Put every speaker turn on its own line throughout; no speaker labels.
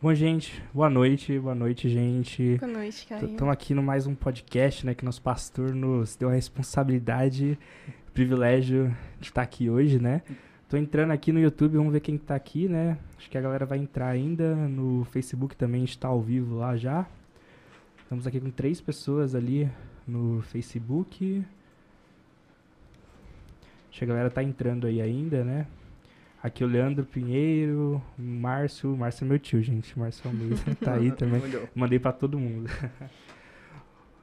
Bom, gente, boa noite, boa noite, gente.
Boa noite, Caio.
Estamos aqui no mais um podcast, né, que nosso pastor nos deu a responsabilidade, o privilégio de estar aqui hoje, né? Tô entrando aqui no YouTube, vamos ver quem tá aqui, né? Acho que a galera vai entrar ainda. No Facebook também está ao vivo lá já. Estamos aqui com três pessoas ali no Facebook. Acho que a galera tá entrando aí ainda, né? Aqui o Leandro Pinheiro, Márcio. Márcio é meu tio, gente. Márcio Almeida tá aí também. Mandei pra todo mundo.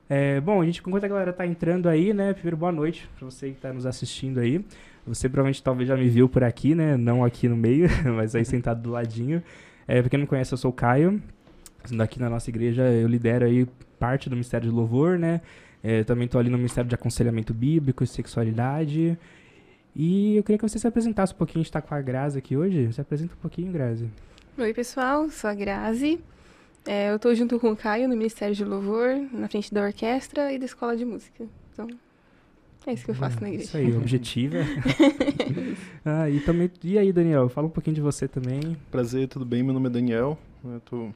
É, bom, a gente, enquanto a galera tá entrando aí, né? Primeiro, boa noite pra você que tá nos assistindo aí. Você provavelmente talvez já me viu por aqui, né? Não aqui no meio, mas aí sentado do ladinho. É, pra quem não conhece, eu sou o Caio. Daqui na nossa igreja eu lidero aí parte do Ministério de Louvor, né? É, também tô ali no Ministério de Aconselhamento Bíblico e Sexualidade. E eu queria que você se apresentasse um pouquinho. A gente tá com a Grazi aqui hoje. Se apresenta um pouquinho, Grazi.
Oi, pessoal, sou a Grazi. É, eu tô junto com o Caio no Ministério de Louvor, na frente da orquestra e da escola de música. Então, é isso que eu faço na igreja.
Isso aí, objetiva. ah, e, também, e aí, Daniel? Fala um pouquinho de você também.
Prazer, tudo bem? Meu nome é Daniel. né, Eu tô,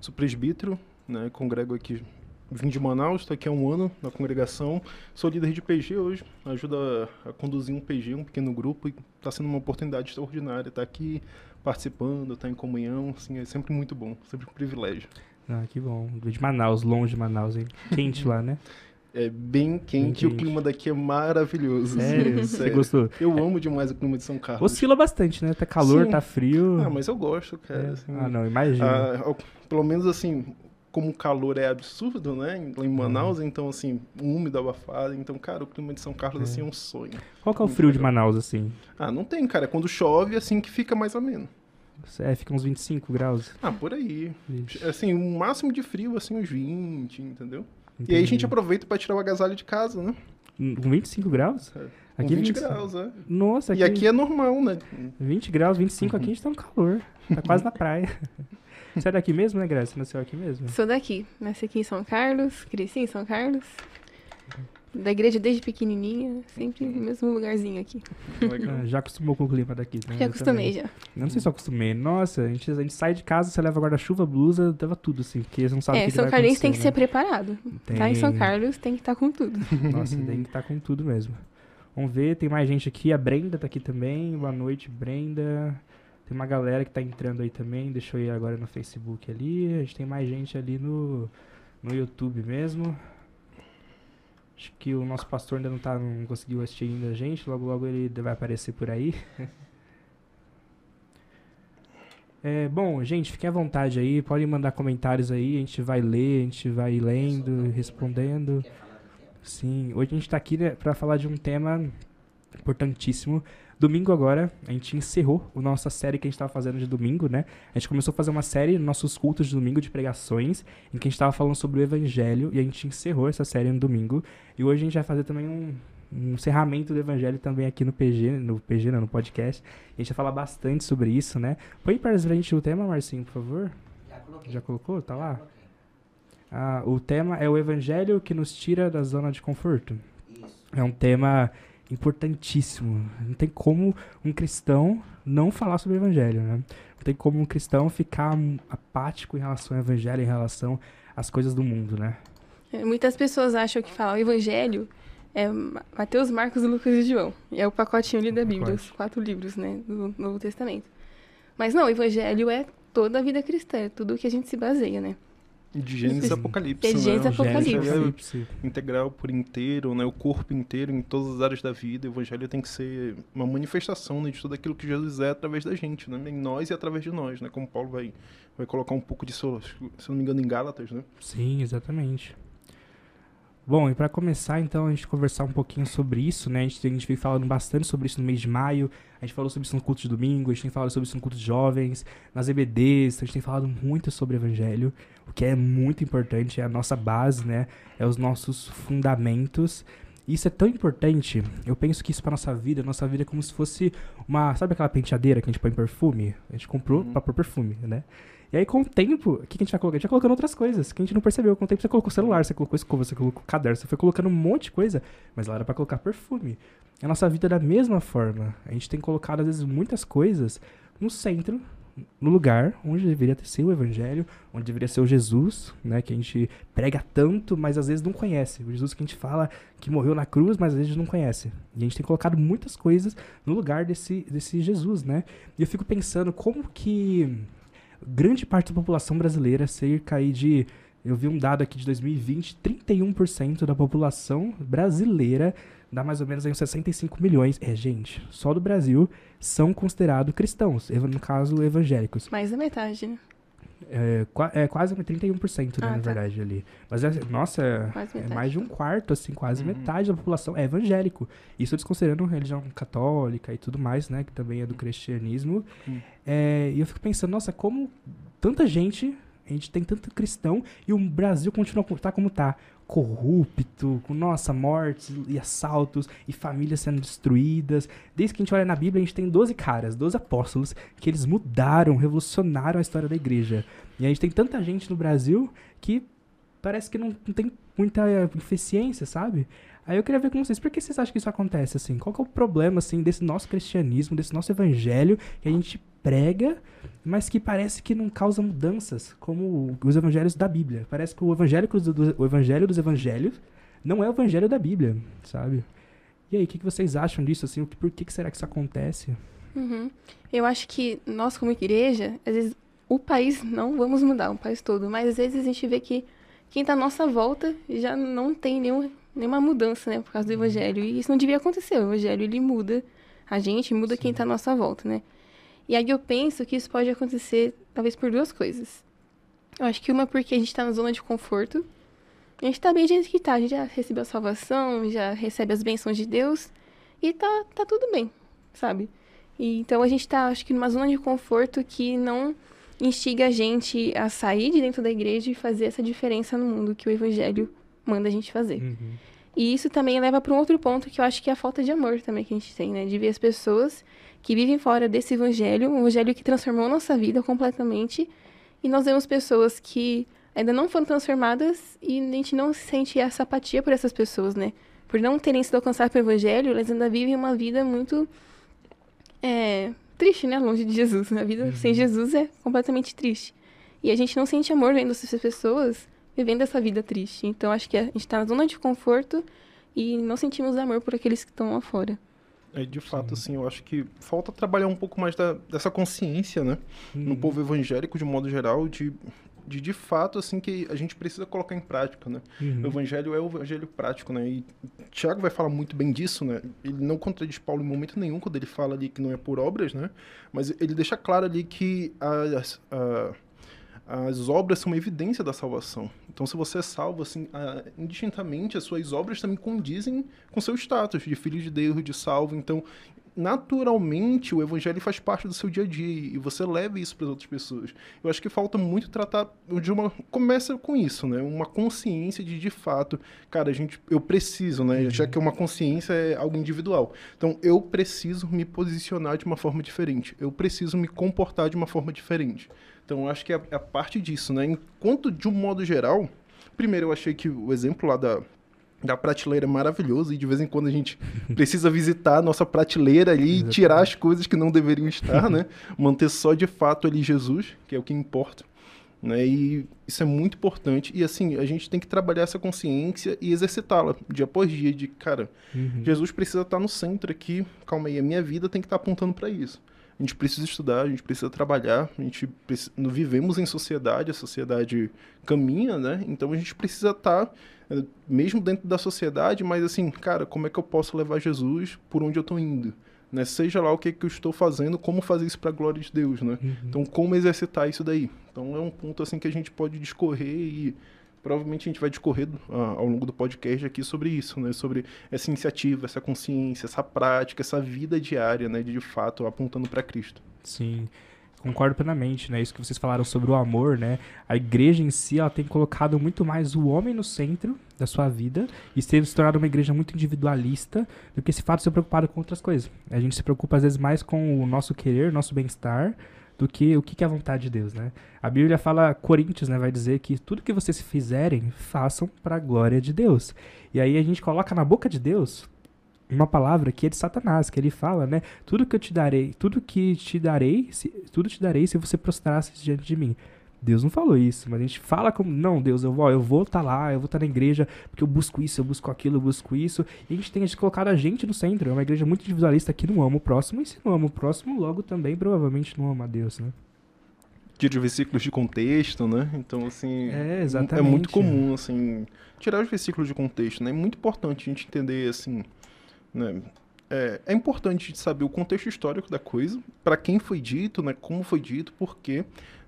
sou presbítero, né? Congrego aqui. Vim de Manaus, estou aqui há um ano na congregação. Sou líder de PG hoje. Ajudo a, conduzir um PG, um pequeno grupo. E está sendo uma oportunidade extraordinária estar aqui participando, estar em comunhão. Assim, é sempre muito bom, sempre um privilégio.
Ah, que bom. De Manaus, longe de Manaus, hein? Quente lá, né?
É bem quente,
Bem
o clima daqui é maravilhoso.
Sério?
assim,
Você gostou?
Eu amo demais o clima de São Carlos.
Oscila bastante, né? Tá calor,
Sim.
tá frio.
Ah, mas eu gosto, cara.
É.
assim.
Ah, não, imagina.
Ah, pelo menos assim, como o calor é absurdo, né? Lá em Manaus, então assim, úmido, abafado. Então, cara, o clima de São Carlos
É.
assim é um sonho.
Qual que é o frio de. Manaus, assim?
Ah, não tem, cara. Quando chove, assim que fica mais ameno.
É, fica uns 25 graus.
Ah, por aí.
Vixe,
Assim, o máximo de frio, assim, uns 20, entendeu? E
entendi.
aí a gente aproveita pra tirar o agasalho de casa, né?
Com 25 graus?
É.
Aqui
Com 20
20
graus, é.
Nossa, aqui,
E aqui é normal, né?
20 graus, 25 aqui a gente tá no calor. Tá quase na praia. Você é daqui mesmo, né, Graça? Você nasceu aqui mesmo?
Sou daqui, nasci aqui em São Carlos, cresci em São Carlos. Da igreja desde pequenininha, sempre no mesmo lugarzinho aqui.
Legal.
Ah, já acostumou com o clima daqui, né?
Já acostumei já.
Eu não sei se eu acostumei. Nossa, a gente, a gente sai de casa, você leva guarda-chuva, blusa, leva tudo, assim, porque você não sabe o
É,
que, que
São
vai
Carlense tem que
acontecer,
ser preparado.
né?
Tá em São
Tem-
Carlos, tem que estar com tudo.
Nossa, tem que estar com tudo mesmo. Vamos ver, tem mais gente aqui. A Brenda tá aqui também. Boa noite, Brenda. Tem uma galera que tá entrando aí também. Deixa eu ir agora no Facebook ali. A gente tem mais gente ali no, no YouTube mesmo. Acho que o nosso pastor ainda não, tá, não conseguiu assistir ainda a gente. Logo, logo ele vai aparecer por aí. É, bom, gente, fiquem à vontade aí. Podem mandar comentários aí. A gente vai ler, a gente vai lendo, respondendo. Sim, hoje a gente tá aqui né, para falar de um tema importantíssimo. Domingo agora, a gente encerrou a nossa série que a gente tava fazendo de domingo, né? A gente começou a fazer uma série nos nossos cultos de domingo de pregações, em que a gente tava falando sobre o evangelho, e a gente encerrou essa série no domingo. E hoje a gente vai fazer também um, um encerramento do evangelho também aqui no PG, no PG, não, no podcast. E a gente vai falar bastante sobre isso, né? Põe para a gente o tema, Marcinho, por favor.
Já coloquei.
Já colocou? Tá lá? Ah, o tema é o evangelho que nos tira da zona de conforto.
Isso.
É um tema importantíssimo. Não tem como um cristão não falar sobre o evangelho, né? Não tem como um cristão ficar apático em relação ao evangelho, em relação às coisas do mundo, né?
É, Muitas pessoas acham que falar o evangelho é Ma- Mateus, Marcos, Lucas e João. É o pacotinho ali da Bíblia, os quatro livros, né, do Novo Testamento. Mas não, o evangelho é toda a vida cristã, é tudo que a gente se baseia, né?
De Gênesis a Apocalipse,
De
né?
Gênesis Apocalipse.
Gênesis, Apocalipse.
integral por inteiro, né? O corpo inteiro, em todas as áreas da vida. O evangelho tem que ser uma manifestação né, de tudo aquilo que Jesus é através da gente, né? Em nós e através de nós, né? Como Paulo vai, vai colocar um pouco disso, se não me engano, em Gálatas, né?
Sim, exatamente. Bom, e para começar, então, a gente conversar um pouquinho sobre isso, né? A gente, a gente veio falando bastante sobre isso no mês de maio, a gente falou sobre isso no culto de domingo, a gente tem falado sobre isso no culto de jovens, nas EBDs, a gente tem falado muito sobre evangelho, o que é muito importante, é a nossa base, né? É os nossos fundamentos. E isso é tão importante, eu penso que isso pra nossa vida, nossa vida é como se fosse uma, sabe aquela penteadeira que a gente põe perfume? A gente comprou
Uhum.
pra pôr perfume, né? E aí, com o tempo, o que a gente vai colocar? A gente vai colocando outras coisas que a gente não percebeu. Com o tempo, você colocou celular, você colocou escova, você colocou caderno, você foi colocando um monte de coisa, mas lá era pra colocar perfume. A nossa vida é da mesma forma. A gente tem colocado, às vezes, muitas coisas no centro no lugar onde deveria ser o evangelho, onde deveria ser o Jesus, né, que a gente prega tanto, mas às vezes não conhece. O Jesus que a gente fala que morreu na cruz, mas às vezes não conhece. E a gente tem colocado muitas coisas no lugar desse, desse Jesus, né? E eu fico pensando como que grande parte da população brasileira, cerca aí de eu vi um dado aqui de 2020, 31% da população brasileira dá mais ou menos aí uns 65 milhões. É, gente, só do Brasil são considerados cristãos, no caso evangélicos.
Mais da metade, né?
É, é quase 31%, né, ah, na tá. verdade, ali. Mas, é, nossa, é, mais de um quarto, assim, quase uhum. metade da população é evangélico. Isso desconsiderando religião católica e tudo mais, né, que também é do cristianismo. Uhum. É, e eu fico pensando, nossa, como tanta gente, a gente tem tanto cristão e o Brasil continua tá como tá corrupto, com nossa, mortes e assaltos e famílias sendo destruídas. Desde que a gente olha na Bíblia, a gente tem 12 caras, 12 apóstolos, que eles mudaram, revolucionaram a história da igreja. E a gente tem tanta gente no Brasil que parece que não, não tem muita eficiência, sabe? Aí eu queria ver com vocês, por que vocês acham que isso acontece assim? Qual que é o problema assim desse nosso cristianismo, desse nosso evangelho que a gente prega, mas que parece que não causa mudanças, como os evangelhos da Bíblia. Parece que o evangelho, o evangelho dos evangelhos não é o evangelho da Bíblia, sabe? E aí, o que, que vocês acham disso assim? Por que, que será que isso acontece?
Uhum. Eu acho que nós como igreja, às vezes o país não vamos mudar, o país todo, mas às vezes a gente vê que quem está à nossa volta já não tem nenhum nenhuma mudança, né, por causa do uhum. evangelho. E isso não devia acontecer. O evangelho ele muda a gente, muda Sim. quem está à nossa volta, né? E aí eu penso que isso pode acontecer talvez por duas coisas. Eu acho que uma porque a gente está na zona de conforto. A gente está bem do jeito que tá, a gente já recebeu a salvação, já recebe as bênçãos de Deus e tá, tá tudo bem, sabe? E, então a gente está, acho que, numa zona de conforto que não instiga a gente a sair de dentro da igreja e fazer essa diferença no mundo que o evangelho manda a gente fazer. Uhum. E isso também leva para um outro ponto que eu acho que é a falta de amor também que a gente tem, né? De ver as pessoas que vivem fora desse evangelho, um evangelho que transformou nossa vida completamente, e nós vemos pessoas que ainda não foram transformadas e a gente não sente essa apatia por essas pessoas, né? Por não terem sido alcançadas pelo evangelho, elas ainda vivem uma vida muito é, triste, né? Longe de Jesus. A vida uhum. sem Jesus é completamente triste. E a gente não sente amor vendo essas pessoas vivendo essa vida triste. Então acho que a gente está na zona de conforto e não sentimos amor por aqueles que estão lá fora.
É, de fato, Sim. assim, eu acho que falta trabalhar um pouco mais da, dessa consciência, né? Uhum. No povo evangélico, de modo geral, de, de de fato, assim, que a gente precisa colocar em prática, né? Uhum. O evangelho é o evangelho prático, né? E Tiago vai falar muito bem disso, né? Ele não contradiz Paulo em momento nenhum quando ele fala ali que não é por obras, né? Mas ele deixa claro ali que as, a, as obras são uma evidência da salvação. Então, se você é salvo, assim, indistintamente, as suas obras também condizem com seu status de filho de Deus, de salvo. Então, naturalmente, o evangelho faz parte do seu dia a dia e você leva isso para as outras pessoas. Eu acho que falta muito tratar de uma. Começa com isso, né? Uma consciência de, de fato, cara, a gente, eu preciso, né? Uhum. Já que uma consciência é algo individual. Então, eu preciso me posicionar de uma forma diferente. Eu preciso me comportar de uma forma diferente. Então, acho que é, é a parte disso, né? Enquanto, de um modo geral, primeiro eu achei que o exemplo lá da, da prateleira é maravilhoso e de vez em quando a gente precisa visitar a nossa prateleira ali e tirar as coisas que não deveriam estar, né? Manter só de fato ali Jesus, que é o que importa. Né? E isso é muito importante. E assim, a gente tem que trabalhar essa consciência e exercitá-la dia após dia. De cara, uhum. Jesus precisa estar no centro aqui. Calma aí, a minha vida tem que estar apontando para isso a gente precisa estudar, a gente precisa trabalhar, a gente precisa, vivemos em sociedade, a sociedade caminha, né? Então a gente precisa estar, tá, eh, mesmo dentro da sociedade, mas assim, cara, como é que eu posso levar Jesus por onde eu estou indo? Né? Seja lá o que, que eu estou fazendo, como fazer isso para a glória de Deus, né? Uhum. Então, como exercitar isso daí? Então, é um ponto assim que a gente pode discorrer e provavelmente a gente vai discorrer uh, ao longo do podcast aqui sobre isso, né? Sobre essa iniciativa, essa consciência, essa prática, essa vida diária, né? De, fato apontando para Cristo.
Sim. Concordo plenamente, né? Isso que vocês falaram sobre o amor, né? A igreja em si, ela tem colocado muito mais o homem no centro da sua vida e se tornado uma igreja muito individualista do que esse fato de ser preocupado com outras coisas. A gente se preocupa às vezes mais com o nosso querer, nosso bem-estar, do que o que é a vontade de Deus, né? A Bíblia fala, Coríntios, né, vai dizer que tudo que vocês fizerem, façam para a glória de Deus. E aí a gente coloca na boca de Deus uma palavra que é de Satanás, que ele fala, né? Tudo que eu te darei, tudo que te darei, se, tudo te darei se você prostrasse diante de mim. Deus não falou isso, mas a gente fala como, não, Deus, eu vou, eu vou estar tá lá, eu vou estar tá na igreja, porque eu busco isso, eu busco aquilo, eu busco isso. E a gente tem que colocar a gente no centro. É uma igreja muito individualista que não ama o próximo, e se não ama o próximo, logo também provavelmente não ama a Deus, né?
Tira os versículos de contexto, né? Então, assim.
É, exatamente.
É muito comum, assim, tirar os versículos de contexto, né? É muito importante a gente entender, assim, né? É, é importante saber o contexto histórico da coisa, para quem foi dito, né? Como foi dito, por quê.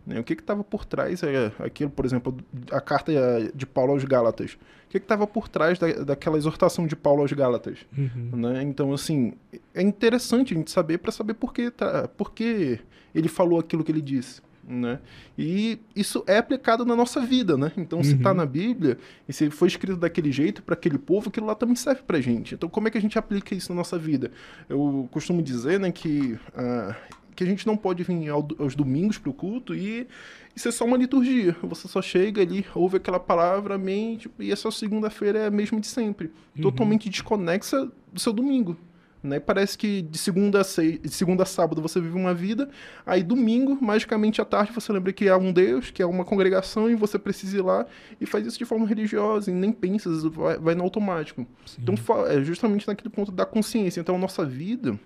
Né? O que estava por trás, é, aquilo, por exemplo, a carta de Paulo aos Gálatas. O que estava por trás da, daquela exortação de Paulo aos Gálatas? Uhum. Né? Então, assim, é interessante a gente saber para saber por que, tá, por que ele falou aquilo que ele disse. Né? E isso é aplicado na nossa vida, né? Então, se está uhum. na Bíblia e se foi escrito daquele jeito para aquele povo, aquilo lá também serve para gente. Então, como é que a gente aplica isso na nossa vida? Eu costumo dizer, né, que uh, que a gente não pode vir ao, aos domingos para o culto e isso é só uma liturgia. Você só chega ali, ouve aquela palavra, tipo, e essa segunda-feira é a mesma de sempre. Uhum. Totalmente desconexa do seu domingo. Né? Parece que de segunda, a seis, de segunda a sábado você vive uma vida, aí domingo, magicamente à tarde, você lembra que há um Deus, que é uma congregação, e você precisa ir lá e faz isso de forma religiosa, e nem pensa, vai, vai no automático. Sim. Então, é justamente naquele ponto da consciência. Então, a nossa vida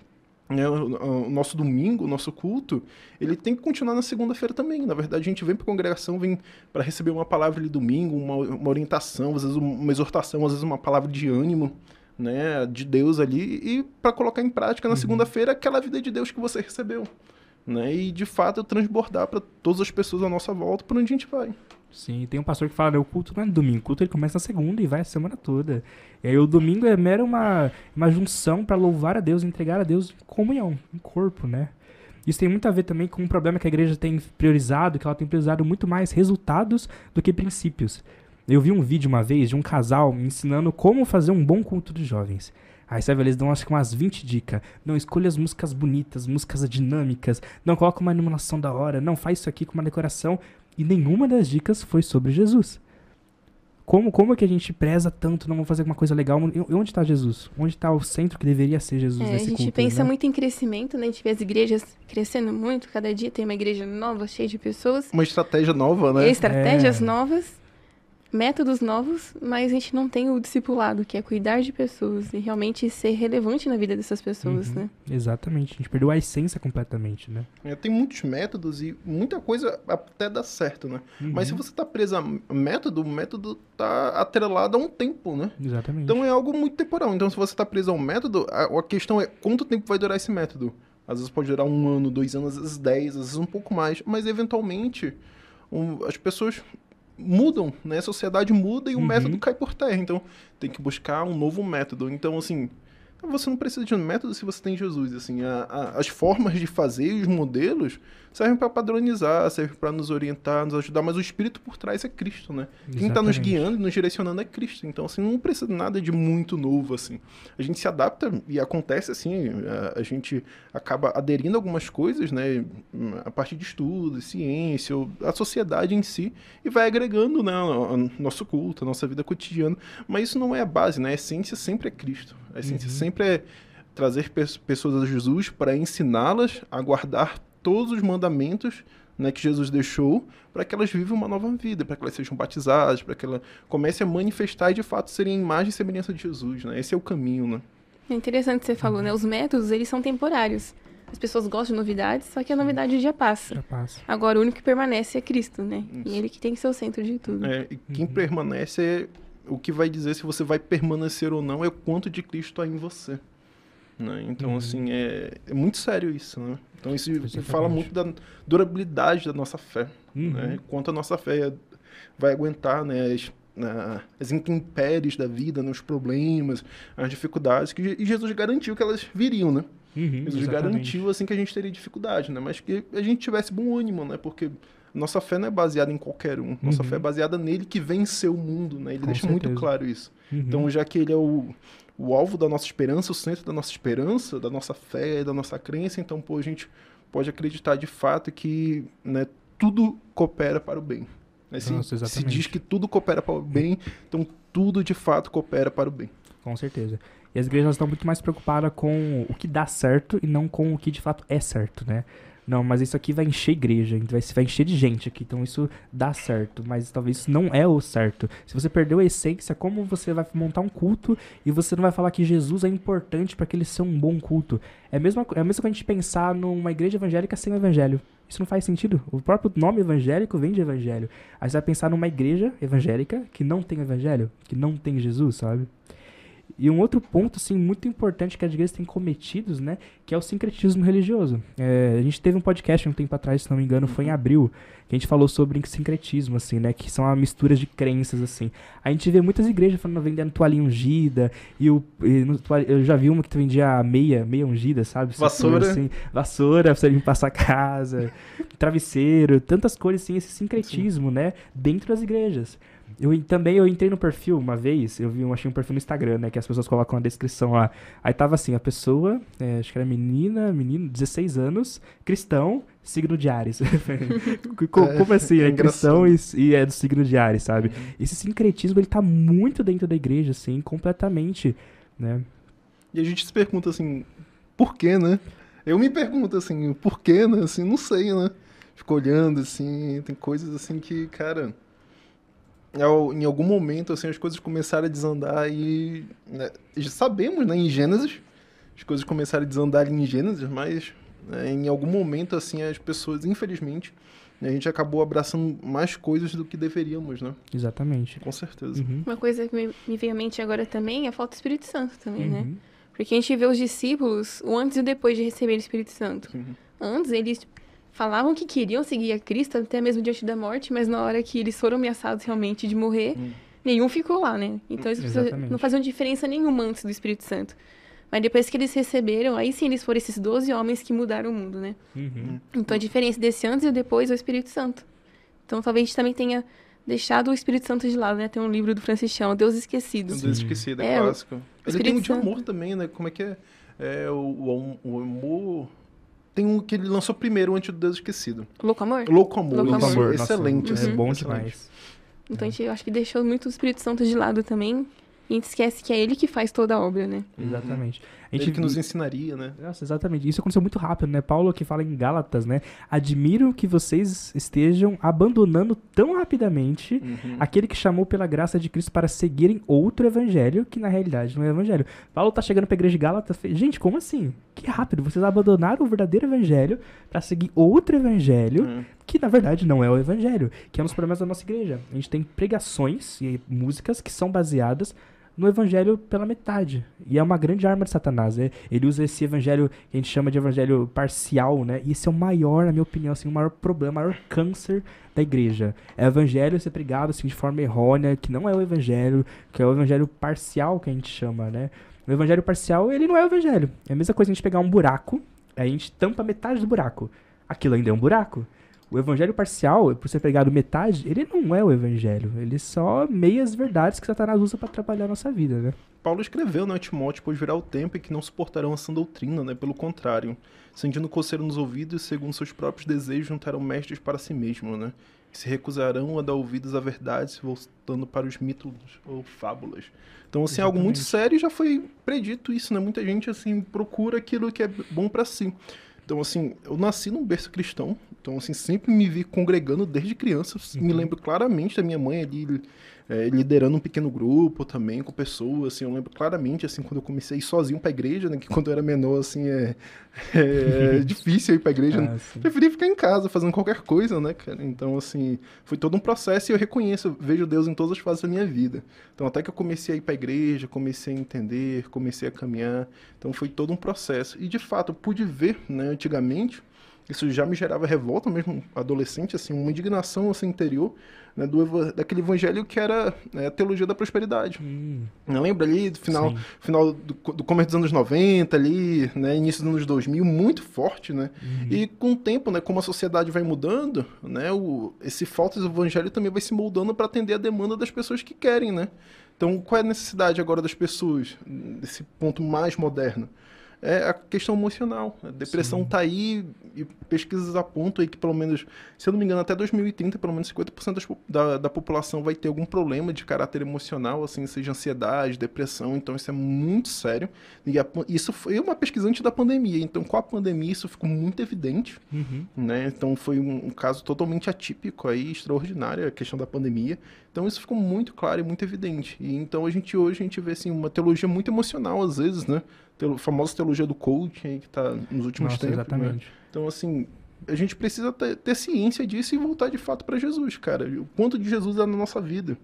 né, o, o, nosso domingo, o nosso culto, ele tem que continuar na segunda-feira também. Na verdade, a gente vem para a congregação, vem para receber uma palavra ali domingo, uma, uma orientação, às vezes uma exortação, às vezes uma palavra de ânimo, né, de Deus ali, e para colocar em prática na uhum. segunda-feira aquela vida de Deus que você recebeu. Né, e de fato transbordar para todas as pessoas à nossa volta por onde a gente vai.
Sim, tem um pastor que fala, né, o culto não é domingo, o culto ele começa na segunda e vai a semana toda. E aí o domingo é mero uma, uma junção para louvar a Deus, entregar a Deus em comunhão, em corpo, né? Isso tem muito a ver também com um problema que a igreja tem priorizado, que ela tem priorizado muito mais resultados do que princípios. Eu vi um vídeo uma vez de um casal ensinando como fazer um bom culto de jovens. Aí sabe, eles dão acho que umas 20 dicas. Não, escolha as músicas bonitas, músicas dinâmicas. Não, coloca uma iluminação da hora. Não, faz isso aqui com uma decoração. E nenhuma das dicas foi sobre Jesus. Como, como é que a gente preza tanto, não vamos fazer alguma coisa legal? Onde está Jesus? Onde está o centro que deveria ser Jesus
é,
nesse
A gente
culto,
pensa
né?
muito em crescimento, né? A gente vê as igrejas crescendo muito, cada dia tem uma igreja nova, cheia de pessoas.
Uma estratégia nova, né?
Estratégias é. novas métodos novos, mas a gente não tem o discipulado, que é cuidar de pessoas e realmente ser relevante na vida dessas pessoas, uhum, né?
Exatamente. A gente perdeu a essência completamente, né?
É, tem muitos métodos e muita coisa até dá certo, né? Uhum. Mas se você tá preso a método, o método tá atrelado a um tempo, né?
Exatamente.
Então é algo muito temporal. Então se você tá preso a um método, a, a questão é quanto tempo vai durar esse método? Às vezes pode durar um ano, dois anos, às vezes dez, às vezes um pouco mais. Mas eventualmente um, as pessoas mudam, né? A sociedade muda e o uhum. método cai por terra. Então, tem que buscar um novo método. Então, assim, você não precisa de um método se você tem Jesus. Assim, a, a, as formas de fazer, os modelos, servem para padronizar, servem para nos orientar, nos ajudar, mas o espírito por trás é Cristo, né? Exatamente. Quem está nos guiando, nos direcionando é Cristo. Então, assim, não precisa de nada de muito novo, assim. A gente se adapta e acontece assim, a, a gente acaba aderindo a algumas coisas, né? A partir de estudos, ciência, a sociedade em si, e vai agregando, né? Nosso culto, a nossa vida cotidiana. Mas isso não é a base, né? A essência sempre é Cristo. A essência uhum. sempre é trazer pessoas a Jesus para ensiná-las a guardar todos os mandamentos né, que Jesus deixou para que elas vivam uma nova vida, para que elas sejam batizadas, para que ela comece a manifestar e de fato serem imagem e semelhança de Jesus, né? Esse é o caminho, né?
É interessante que você falou, né? Os métodos, eles são temporários. As pessoas gostam de novidades, só que a novidade já passa.
Já passa.
Agora, o único que permanece é Cristo, né? Isso. E ele que tem que ser o centro de tudo.
É, e quem uhum. permanece é o que vai dizer se você vai permanecer ou não é o quanto de Cristo há em você. Né? Então, uhum. assim, é, é, muito sério isso, né? Então, isso Exatamente. fala muito da durabilidade da nossa fé, uhum. né? Quanto a nossa fé vai aguentar, né? As, as intempéries da vida, né? os problemas, as dificuldades, que e Jesus garantiu que elas viriam, né? Uhum, Jesus exatamente. garantiu, assim, que a gente teria dificuldade, né? Mas que a gente tivesse bom ânimo, né? Porque nossa fé não é baseada em qualquer um. Nossa uhum. fé é baseada nele que venceu o mundo, né? Ele Com deixa certeza. muito claro isso. Uhum. Então, já que ele é o, o alvo da nossa esperança, o centro da nossa esperança, da nossa fé, da nossa crença, então, pô, a gente pode acreditar de fato que né, tudo coopera para o bem. Né? Se, se diz que tudo coopera para o bem, então tudo de fato coopera para o bem.
Com certeza. E as igrejas estão muito mais preocupadas com o que dá certo e não com o que de fato é certo, né? Não, mas isso aqui vai encher igreja, vai, vai encher de gente aqui, então isso dá certo, mas talvez isso não é o certo. Se você perdeu a essência, como você vai montar um culto e você não vai falar que Jesus é importante para que ele seja um bom culto? É a mesma, é coisa a gente pensar numa igreja evangélica sem o evangelho. Isso não faz sentido. O próprio nome evangélico vem de evangelho. Aí você vai pensar numa igreja evangélica que não tem evangelho, que não tem Jesus, sabe? E um outro ponto, assim, muito importante que as igrejas têm cometidos, né, que é o sincretismo religioso. É, a gente teve um podcast um tempo atrás, se não me engano, foi em uhum. abril, que a gente falou sobre sincretismo, assim, né, que são a mistura de crenças, assim. A gente vê muitas igrejas falando, vendendo toalhinha ungida, e, o, e no, eu já vi uma que vendia meia, meia ungida, sabe?
Vassoura.
Assim, vassoura pra você limpar sua casa, travesseiro, tantas coisas, assim, esse sincretismo, Sim. né, dentro das igrejas. Eu também eu entrei no perfil uma vez, eu vi, eu achei um perfil no Instagram, né, que as pessoas colocam a descrição lá. Aí tava assim, a pessoa, é, acho que era menina, menino, 16 anos, cristão, signo de Ares. Como assim? É, é cristão e, e, é do signo de Ares, sabe? Uhum. Esse sincretismo, ele tá muito dentro da igreja, assim, completamente, né?
E a gente se pergunta assim, por quê, né? Eu me pergunto assim, por quê, né? Assim, não sei, né? Fico olhando, assim, tem coisas assim que, cara em algum momento assim as coisas começaram a desandar e né, sabemos né em Gênesis as coisas começaram a desandar em Gênesis mas né, em algum momento assim as pessoas infelizmente né, a gente acabou abraçando mais coisas do que deveríamos né
exatamente
com certeza
uhum. uma coisa que me, veio à mente agora também é a falta do Espírito Santo também né? uhum. né porque a gente vê os discípulos o antes e o depois de receber o Espírito Santo uhum. antes eles falavam que queriam seguir a Cristo até mesmo diante da morte, mas na hora que eles foram ameaçados realmente de morrer, hum. nenhum ficou lá, né? Então eles não faziam diferença nenhuma antes do Espírito Santo. Mas depois que eles receberam, aí sim eles foram esses 12 homens que mudaram o mundo, né? Uhum. Então a diferença desse antes e depois é o Espírito Santo. Então talvez a gente também tenha deixado o Espírito Santo de lado, né? Tem um livro do Franciscão, Deus Esquecido.
Deus Esquecido, é, é clássico. Ele tem um de amor também, né? Como é que é? é o, o, o amor tem um que ele lançou primeiro, antes do Deus Esquecido.
Louco Amor?
Louco Amor. Louco Amor. Excelente.
Nossa, uhum. É bom
Excelente.
demais.
Então a gente, acho que deixou muito o Espírito Santo de lado também. E a gente esquece que é ele que faz toda a obra, né?
Exatamente.
A gente ele que nos ensinaria, né?
Nossa, exatamente. Isso aconteceu muito rápido, né? Paulo que fala em Gálatas, né? Admiro que vocês estejam abandonando tão rapidamente uhum. aquele que chamou pela graça de Cristo para seguirem outro evangelho, que na realidade não é evangelho. Paulo tá chegando pra igreja de Gálatas, gente, como assim? Que rápido, vocês abandonaram o verdadeiro evangelho para seguir outro evangelho, uhum. que na verdade não é o evangelho, que é um dos problemas da nossa igreja. A gente tem pregações e músicas que são baseadas no evangelho pela metade. E é uma grande arma de Satanás. Né? Ele usa esse evangelho que a gente chama de evangelho parcial, né? E esse é o maior, na minha opinião, assim, o maior problema, o maior câncer da igreja. É o evangelho ser pregado assim, de forma errônea, que não é o evangelho, que é o evangelho parcial que a gente chama, né? O evangelho parcial, ele não é o evangelho. É a mesma coisa a gente pegar um buraco, a gente tampa metade do buraco. Aquilo ainda é um buraco. O evangelho parcial, por ser pregado metade, ele não é o evangelho. Ele é só meias verdades que Satanás usa para atrapalhar a nossa vida, né?
Paulo escreveu, né, Timóteo, pois virá o tempo em que não suportarão essa doutrina, né? Pelo contrário, sentindo coceiro nos ouvidos, segundo seus próprios desejos, juntarão mestres para si mesmos, né? Que se recusarão a dar ouvidos à verdade, voltando para os mitos ou fábulas. Então, assim, Exatamente. algo muito sério já foi predito isso, né? Muita gente, assim, procura aquilo que é bom para si. Então, assim, eu nasci num berço cristão, então, assim, sempre me vi congregando desde criança. Uhum. Me lembro claramente da minha mãe ali é, liderando um pequeno grupo também com pessoas, assim, eu lembro claramente, assim, quando eu comecei a ir sozinho pra igreja, né, que quando eu era menor, assim, é, é difícil ir pra igreja, ah, né? preferia ficar em casa fazendo qualquer coisa, né, cara, então, assim, foi todo um processo e eu reconheço, eu vejo Deus em todas as fases da minha vida, então até que eu comecei a ir pra igreja, comecei a entender, comecei a caminhar, então foi todo um processo, e de fato, eu pude ver, né, antigamente, isso já me gerava revolta mesmo adolescente assim uma indignação assim interior né, do, daquele evangelho que era né, a teologia da prosperidade. Hum. Lembra ali do final, final do, do, começo dos anos 90, ali, né, início dos anos 2000, muito forte, né? Uhum. E com o tempo, né, como a sociedade vai mudando, né, o, esse falta do evangelho também vai se moldando para atender a demanda das pessoas que querem, né? Então, qual é a necessidade agora das pessoas, desse ponto mais moderno? É a questão emocional. A depressão
Sim.
está aí e pesquisas apontam aí que pelo menos, se eu não me engano, até 2030, pelo menos 50% das da, da população vai ter algum problema de caráter emocional, assim, seja ansiedade, depressão. Então isso é muito sério. E a isso foi uma pesquisa antes da pandemia. Então com a pandemia isso ficou muito evidente
Uhum.
né? Então foi um, um caso totalmente atípico aí, extraordinário a questão da pandemia. Então isso ficou muito claro e muito evidente. E então a gente hoje a gente vê assim uma teologia muito emocional às vezes, né? Teo- famosa teologia do coaching aí que tá nos últimos
Nossa,
tempos. né?
exatamente.
Então assim, a gente precisa ter, ter ciência disso e voltar de fato para Jesus, cara. O quanto de Jesus é na nossa vida.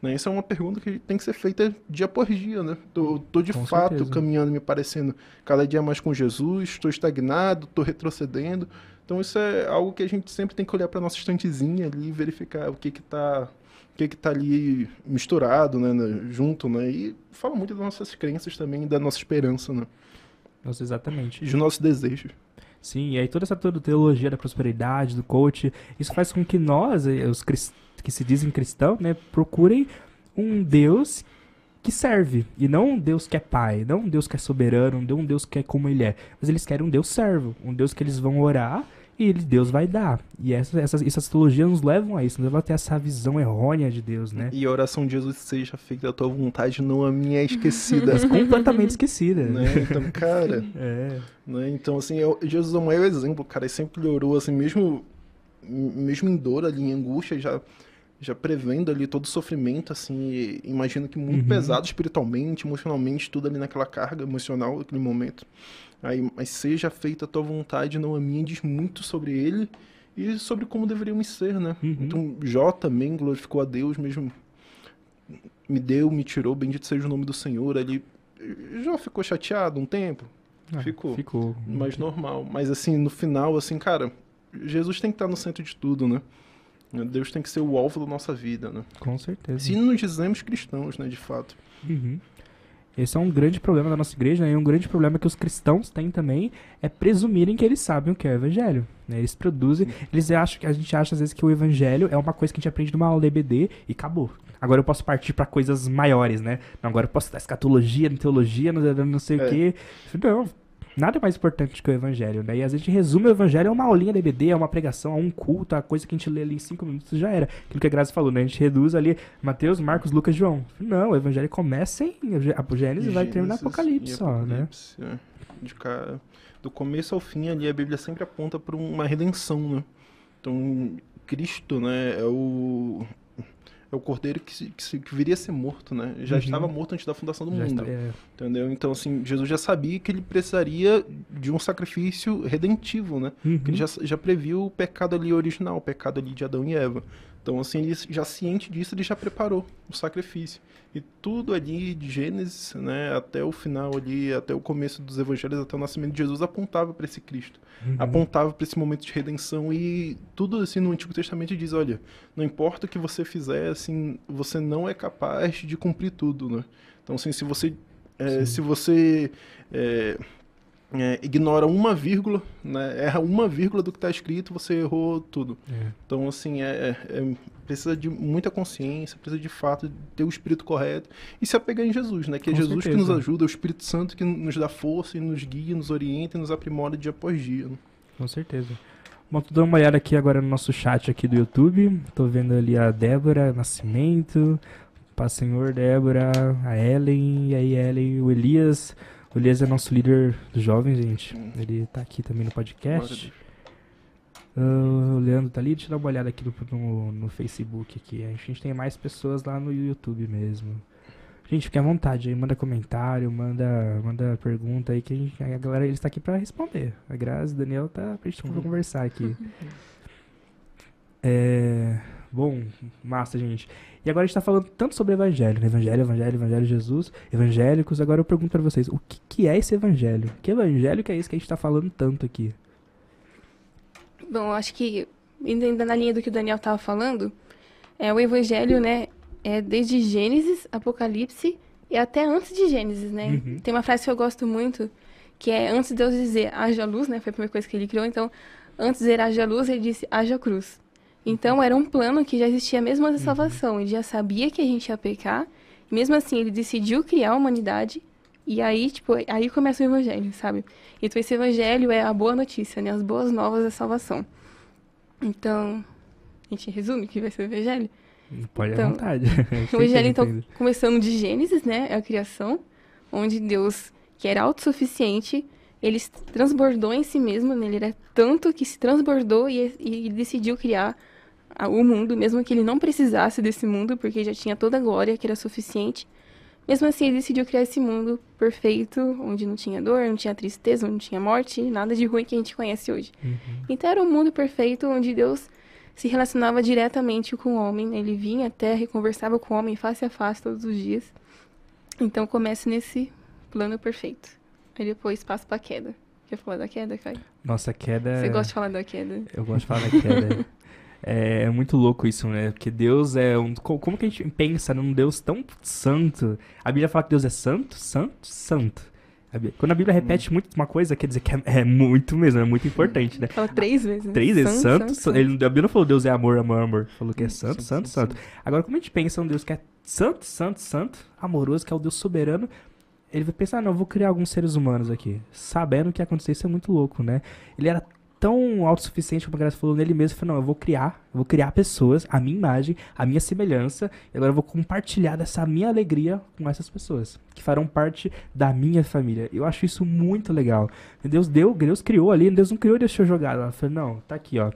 Né? Essa é uma pergunta que tem que ser feita dia por dia, né? Tô, tô de
Com
fato
certeza.
caminhando, me parecendo cada dia mais com Jesus, estou estagnado, estou retrocedendo. Então isso é algo que a gente sempre tem que olhar para nossa estantezinha ali e verificar o que que tá, o que que tá ali misturado, né, né, junto, né? E fala muito das nossas crenças também, da nossa esperança, né?
Nossa, exatamente.
E dos nossos desejos.
Sim, e aí toda essa toda teologia da prosperidade, do coach, isso faz com que nós, eh, os que se dizem cristãos, né, procurem um Deus que serve, e não um Deus que é pai, não um Deus que é soberano, não um Deus que é como ele é, mas eles querem um Deus servo, um Deus que eles vão orar e ele, Deus vai dar. E essas, essas, essas teologias nos levam a isso, nos levam a ter essa visão errônea de Deus, né?
E a oração de Jesus seja feita a tua vontade, não a minha é esquecida.
Completamente esquecida.
né? Então, cara,
É,
né? Então, assim, o- Jesus é o maior exemplo, cara. Ele sempre orou, assim, mesmo, mesmo em dor ali, em angústia, já, já prevendo ali todo o sofrimento, assim, imagino que muito
Uhum.
pesado espiritualmente, emocionalmente, tudo ali naquela carga emocional, naquele momento. Aí, mas seja feita a tua vontade, não a minha, diz muito sobre ele e sobre como deveríamos ser, né?
Uhum.
Então, Jó também glorificou a Deus mesmo. Me deu, me tirou, bendito seja o nome do Senhor. Ele já ficou chateado um tempo,
Ah,
Ficou.
Ficou.
mais normal. Mas assim, no final, assim, cara, Jesus tem que estar no centro de tudo, né? Deus tem que ser o alvo da nossa vida, né?
Com certeza.
Se nos dizemos cristãos, né, de fato.
Uhum. Esse é um grande problema da nossa igreja, né? E um grande problema que os cristãos têm também é presumirem que eles sabem o que é o evangelho. Né? Eles produzem, eles acham que a gente acha às vezes que o evangelho é uma coisa que a gente aprende numa aula EBD e acabou. Agora eu posso partir para coisas maiores, né? Não, agora eu posso dar escatologia, teologia, não, não sei
É.
o quê. Não, nada é mais importante que o evangelho, né? E às vezes a gente resume o evangelho a uma aulinha da EBD, a uma pregação, a um culto, a coisa que a gente lê ali em cinco minutos já era. Aquilo que a Graça falou, né? A gente reduz ali Mateus, Marcos, Lucas, João. Não, o evangelho começa em a Gênesis e vai terminar Apocalipse só, né?
Apocalipse, é. De ca- Do começo ao fim ali, a Bíblia sempre aponta para uma redenção, né? Então, Cristo, né, é o... É o cordeiro que, se- que, se- que viria a ser morto, né? Já
Uhum.
estava morto antes da fundação do
Já
mundo.
está- é,
Entendeu? Então, assim, Jesus já sabia que ele precisaria de um sacrifício redentivo, né?
uhum.
Ele já, já previu o pecado ali original, o pecado ali de Adão e Eva. Então, assim, ele já ciente disso, ele já preparou o sacrifício. E tudo ali de Gênesis, né, até o final ali, até o começo dos evangelhos, até o nascimento de Jesus, apontava para esse Cristo.
Uhum.
Apontava para esse momento de redenção e tudo assim no Antigo Testamento diz, olha, não importa o que você fizer, assim, você não é capaz de cumprir tudo, né? Então, assim, se você é, se você é, é, ignora uma vírgula, né, erra uma vírgula do que está escrito, você errou tudo.
É.
Então, assim, é, é- precisa de muita consciência, precisa de fato ter o espírito correto e se apegar em Jesus, né? Que é
Com
Jesus que
certeza.
nos ajuda, é o Espírito Santo que nos dá força e nos guia, nos orienta e nos aprimora dia após dia. né?
Com certeza. Bom, tô dando uma olhada aqui agora no nosso chat aqui do YouTube. Tô vendo ali a Débora Nascimento, Paz Senhor, Débora, a Ellen, e aí Ellen, o Elias. O Elias é nosso líder dos jovens, gente. Ele tá aqui também no podcast. Ah, o Leandro tá ali, deixa eu dar uma olhada aqui no, no, no Facebook aqui. A gente tem mais pessoas lá no YouTube mesmo. Gente, fique à vontade aí, manda comentário, manda, manda pergunta aí que a, gente, a galera está aqui pra responder. A Grazi, o Daniel tá pra gente
Uhum.
conversar aqui. É, bom, massa, gente. E agora a gente tá falando tanto sobre evangelho, né? Evangelho, evangelho, evangelho, Jesus, evangélicos. Agora eu pergunto pra vocês, o que, que é esse evangelho? Que evangelho que é esse que a gente tá falando tanto aqui?
Bom, acho que, indo ainda na linha do que o Daniel estava falando, é o Evangelho, né? É desde Gênesis, Apocalipse e até antes de Gênesis, né?
Uhum.
Tem uma frase que eu gosto muito, que é antes de Deus dizer haja luz, né? Foi a primeira coisa que ele criou. Então, antes de dizer haja luz, ele disse haja cruz. Então, era um plano que já existia mesmo antes da salvação. Ele já sabia que a gente ia pecar. E mesmo assim, ele decidiu criar a humanidade E aí, tipo, aí começa o evangelho, sabe? Então esse evangelho é a boa notícia, né? As boas novas da salvação. Então, a gente resume que vai ser o evangelho?
Pode
Então,
à vontade.
O evangelho, então, começando de Gênesis, né? É a criação, onde Deus, que era autossuficiente, ele transbordou em si mesmo, né? Ele era tanto que se transbordou e, e decidiu criar a- o mundo, mesmo que ele não precisasse desse mundo, porque já tinha toda a glória, que era suficiente. Mesmo assim, ele decidiu criar esse mundo perfeito, onde não tinha dor, não tinha tristeza, não tinha morte, nada de ruim que a gente conhece hoje.
Uhum.
Então era um mundo perfeito onde Deus se relacionava diretamente com o homem. né? Ele vinha à terra e conversava com o homem face a face todos os dias. Então começa nesse plano perfeito. Aí depois passa pra queda. Quer falar da queda, Caio?
Nossa, a queda.
Você gosta de falar da queda?
Eu gosto de falar da queda. é, é muito louco isso, né? Porque Deus é um. co- Como que a gente pensa num Deus tão santo? A Bíblia fala que Deus é santo, santo, santo. Quando a Bíblia repete muito uma coisa, quer dizer que é, é muito mesmo, é muito importante, né?
Fala três vezes. né?
Três vezes, santo, santo, Ele, a Bíblia não falou Deus é amor, amor, amor. Falou que é santo, santo, santo. Agora, como a gente pensa um Deus que é santo, santo, santo, amoroso, que é o Deus soberano, ele vai pensar, ah, não, eu vou criar alguns seres humanos aqui. Sabendo o que ia acontecer, isso é muito louco, né? Ele era tão autossuficiente, como a Graça falou nele mesmo, falou, não, eu vou criar, eu vou criar pessoas, a minha imagem, a minha semelhança, e agora eu vou compartilhar dessa minha alegria com essas pessoas, que farão parte da minha família. Eu acho isso muito legal. Deus deu, Deus criou ali, Deus não criou e deixou jogado. Ela falou, não, tá aqui, ó.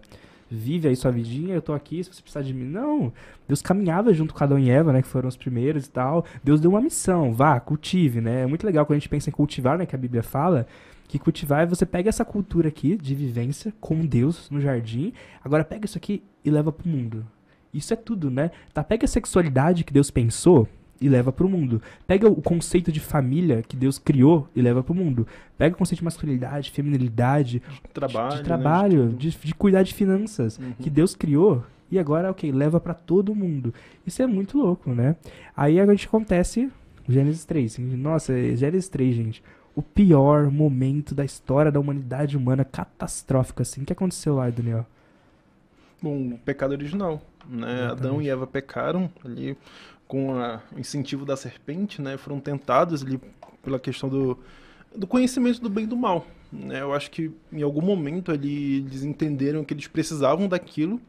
Vive aí sua vidinha, eu tô aqui, se você precisar de mim. Não, Deus caminhava junto com Adão e Eva, né, que foram os primeiros e tal. Deus deu uma missão, vá, cultive, né? É muito legal quando a gente pensa em cultivar, né, que a Bíblia fala, que cultivar é você pega essa cultura aqui de vivência com Deus no jardim, agora pega isso aqui e leva pro mundo. Isso é tudo, né? Tá, pega a sexualidade que Deus pensou e leva pro mundo. Pega o conceito de família que Deus criou e leva pro mundo. Pega o conceito de masculinidade, feminilidade,
Trabalho.
de
né,
trabalho,
tudo.
de, de cuidar de finanças,
Uhum.
que Deus criou e agora, ok, leva pra todo mundo. Isso é muito louco, né? Aí a gente acontece Gênesis 3. Nossa, Gênesis 3, gente. O pior momento da história da humanidade humana, catastrófico, assim. O que aconteceu lá, Daniel?
Bom, o pecado original, né?
Exatamente.
Adão e Eva pecaram ali com a- o incentivo da serpente, né? Foram tentados ali pela questão do, do conhecimento do bem e do mal, né? Eu acho que em algum momento ali eles entenderam que eles precisavam daquilo,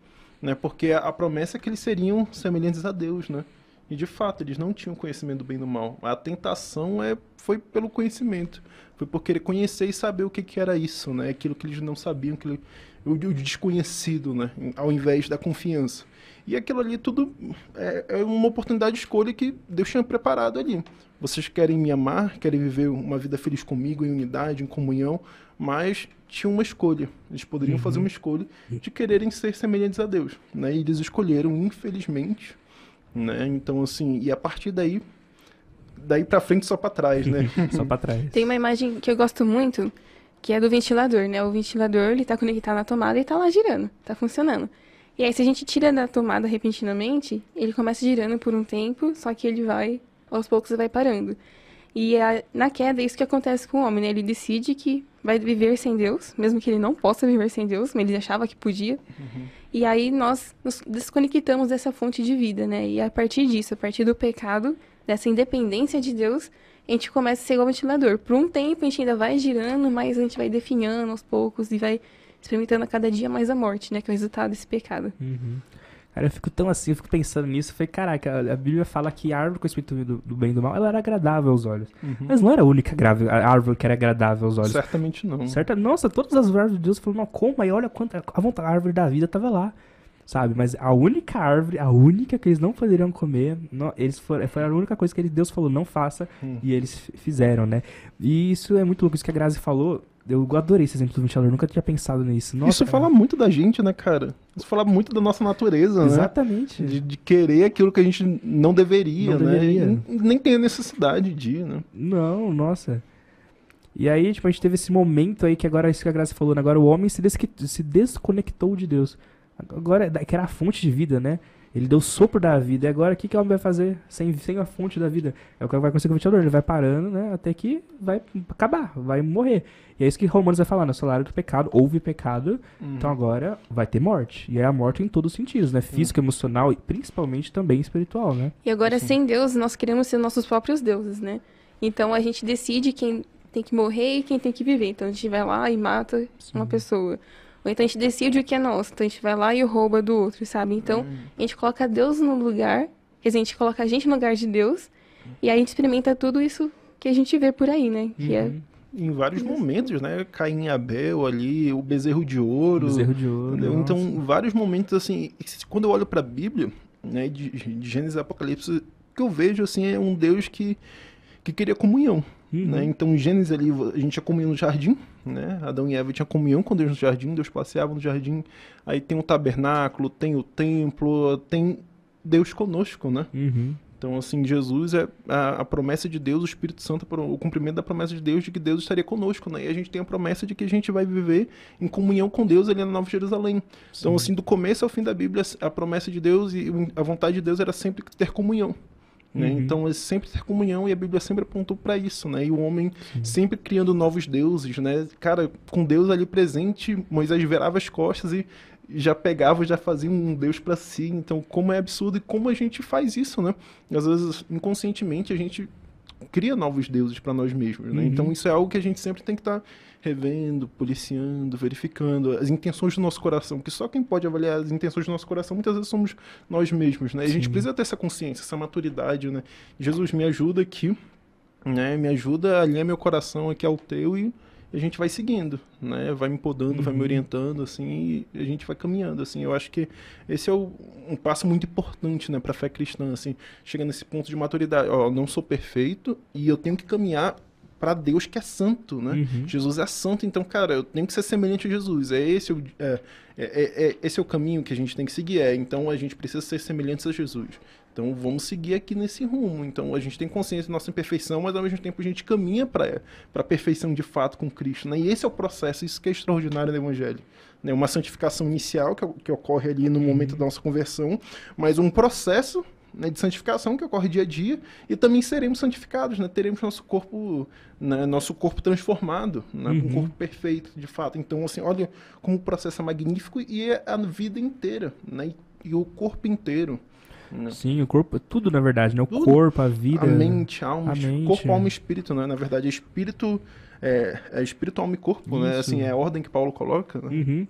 né? Porque a, a promessa é que eles seriam semelhantes a Deus, né? E de fato, eles não tinham conhecimento do bem e do mal. A tentação é, foi pelo conhecimento. Foi por querer conhecer e saber o que, que era isso, né? Aquilo que eles não sabiam, aquilo, o, o desconhecido, né? Ao invés da confiança. E aquilo ali tudo é, é uma oportunidade de escolha que Deus tinha preparado ali. Vocês querem me amar, querem viver uma vida feliz comigo, em unidade, em comunhão, mas tinha uma escolha. Eles poderiam
Uhum.
fazer uma escolha de quererem ser semelhantes a Deus. Né? E eles escolheram, infelizmente. Né? Então, assim, e a partir daí, daí pra frente só pra trás, né?
Só pra trás.
Tem uma imagem que eu gosto muito, que é do ventilador, né? O ventilador, ele tá conectado na tomada e tá lá girando, tá funcionando. E aí, se a gente tira da tomada repentinamente, ele começa girando por um tempo, só que ele vai, aos poucos, vai parando. E a- na queda, é isso que acontece com o homem, né? Ele decide que vai viver sem Deus, mesmo que ele não possa viver sem Deus, mas ele achava que podia. E aí nós nos desconectamos dessa fonte de vida, né? E a partir disso, a partir do pecado, dessa independência de Deus, a gente começa a ser igual ventilador. Por um tempo a gente ainda vai girando, mas a gente vai definhando aos poucos e vai experimentando a cada dia mais a morte, né? Que é o resultado desse pecado.
Uhum. Cara, eu fico tão assim, eu fico pensando nisso. Eu falei, caraca, a Bíblia fala que a árvore com o espírito do, do bem e do mal, ela era agradável aos olhos. Mas não era a única grave- a árvore que era agradável aos olhos.
Certamente não.
Certo? Nossa, todas as árvores de Deus falaram, não, como? Aí olha quanta. A vontade, a árvore da vida tava lá. Sabe? Mas a única árvore, a única que eles não poderiam comer, não, eles foram, foi a única coisa que Deus falou, não faça,
Hum.
e eles fizeram, né? E isso é muito louco, isso que a Grazi falou. Eu adorei esse exemplo do ventilador, nunca tinha pensado nisso. Nossa,
Isso fala muito da gente, né, cara? Isso fala muito da nossa natureza, né?
Exatamente.
De, de querer aquilo que a gente não deveria,
Não
né?
deveria.
E nem tem a necessidade de, né?
Não, nossa. E aí, tipo, a gente teve esse momento aí que agora, isso que a Graça falou, né? Agora o homem se, se desconectou de Deus. Agora, que era a fonte de vida, né? Ele deu o sopro da vida. E agora, o que, que o homem vai fazer sem, sem a fonte da vida? É o que vai acontecer com o ventilador. Ele vai parando, né? Até que vai acabar, vai morrer. E é isso que Romanos vai falar, no salário do pecado, houve pecado, então agora vai ter morte. E é a morte em todos os sentidos, né? Físico, emocional e principalmente também espiritual, né?
E agora,
Sim.
sem Deus, nós queremos ser nossos próprios deuses, né? Então a gente decide quem tem que morrer e quem tem que viver. Então a gente vai lá e mata uma pessoa. Ou então a gente decide o que é nosso. Então a gente vai lá e rouba do outro, sabe? Então a gente coloca Deus no lugar, quer dizer, a gente coloca a gente no lugar de Deus. E aí a gente experimenta tudo isso que a gente vê por aí, né? Que é
Uhum.
Em vários momentos, né? Caim e Abel ali, o bezerro de ouro.
Bezerro de ouro. Nossa.
Então, vários momentos, assim, quando eu olho pra Bíblia, né, de, de Gênesis e Apocalipse, o que eu vejo, assim, é um Deus que, que queria comunhão,
Uhum.
né? Então, em Gênesis ali, a gente tinha comunhão no jardim, né? Adão e Eva tinham comunhão com Deus no jardim, Deus passeava no jardim. Aí tem o tabernáculo, tem o templo, tem Deus conosco, né?
Uhum.
Então, assim, Jesus é a, a promessa de Deus, o Espírito Santo, o cumprimento da promessa de Deus de que Deus estaria conosco, né? E a gente tem a promessa de que a gente vai viver em comunhão com Deus ali na Nova Jerusalém. Então, assim, do começo ao fim da Bíblia, a promessa de Deus e a vontade de Deus era sempre ter comunhão. Né?
Uhum.
Então, é sempre ter comunhão e a Bíblia sempre apontou para isso, né? E o homem sempre criando novos deuses, né? Cara, com Deus ali presente, Moisés virava as costas e já pegava, já fazia um Deus para si. Então, como é absurdo e como a gente faz isso, né? Às vezes, inconscientemente, a gente cria novos deuses para nós mesmos, né?
Uhum.
Então, isso é algo que a gente sempre tem que estar revendo, policiando, verificando as intenções do nosso coração, que só quem pode avaliar as intenções do nosso coração muitas vezes somos nós mesmos, né? E a gente
Sim.
precisa ter essa consciência, essa maturidade, né? Jesus me ajuda aqui, né? Me ajuda a alinhar meu coração aqui ao teu e a gente vai seguindo, né? Vai me podando, vai me
Uhum.
orientando, assim, e a gente vai caminhando, assim. Eu acho que esse é o- um passo muito importante, né, para fé cristã, assim, chega nesse ponto de maturidade. Ó, não sou perfeito e eu tenho que caminhar para Deus que é santo, né?
Uhum.
Jesus é santo, então, cara, eu tenho que ser semelhante a Jesus. É esse o, é, é, é- é- esse é o caminho que a gente tem que seguir. É, então a gente precisa ser semelhantes a Jesus. Então vamos seguir aqui nesse rumo. Então a gente tem consciência da nossa imperfeição, mas ao mesmo tempo a gente caminha para a perfeição de fato com Cristo. Né? E esse é o processo, isso que é extraordinário no Evangelho. Né? Uma santificação inicial que, que ocorre ali no momento da nossa conversão, mas um processo né, de santificação que ocorre dia a dia e também seremos santificados, né? teremos nosso corpo, né, nosso corpo transformado, né,
Uhum.
um corpo perfeito de fato. Então assim, olha como o processo é magnífico e é a vida inteira, né, e, e o corpo inteiro. Né?
Sim, o corpo, tudo na verdade, né? O
Tudo.
corpo, a vida.
A mente, a alma,
a mente,
corpo, alma e espírito, né? Na verdade, é espírito é, é espírito, alma e corpo, né?
Isso.
Assim, é a ordem que Paulo coloca. Né?
Uhum.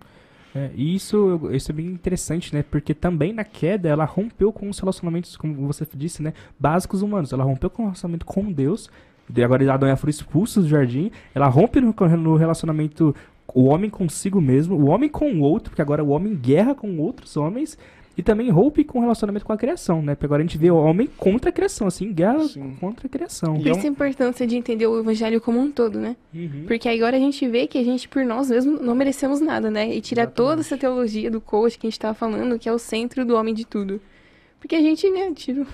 É, e isso, isso é bem interessante, né? Porque também na queda ela rompeu com os relacionamentos, como você disse, né? Básicos humanos. Ela rompeu com o relacionamento com Deus. E agora Adão e Eva foram expulsos do jardim. Ela rompe no, no relacionamento o homem consigo mesmo, o homem com o outro, porque agora o homem guerra com outros homens. E também rompe com o relacionamento com a criação, né? Porque agora a gente vê o homem contra a criação, assim, guerra
Sim.
contra a criação.
Por
é
isso a importância de entender o evangelho como um todo, né?
Uhum.
Porque agora a gente vê que a gente, por nós mesmos, não merecemos nada, né? E tira
Exatamente.
toda essa teologia do coach que a gente tava falando, que é o centro do homem de tudo. Porque a gente, né, tiro,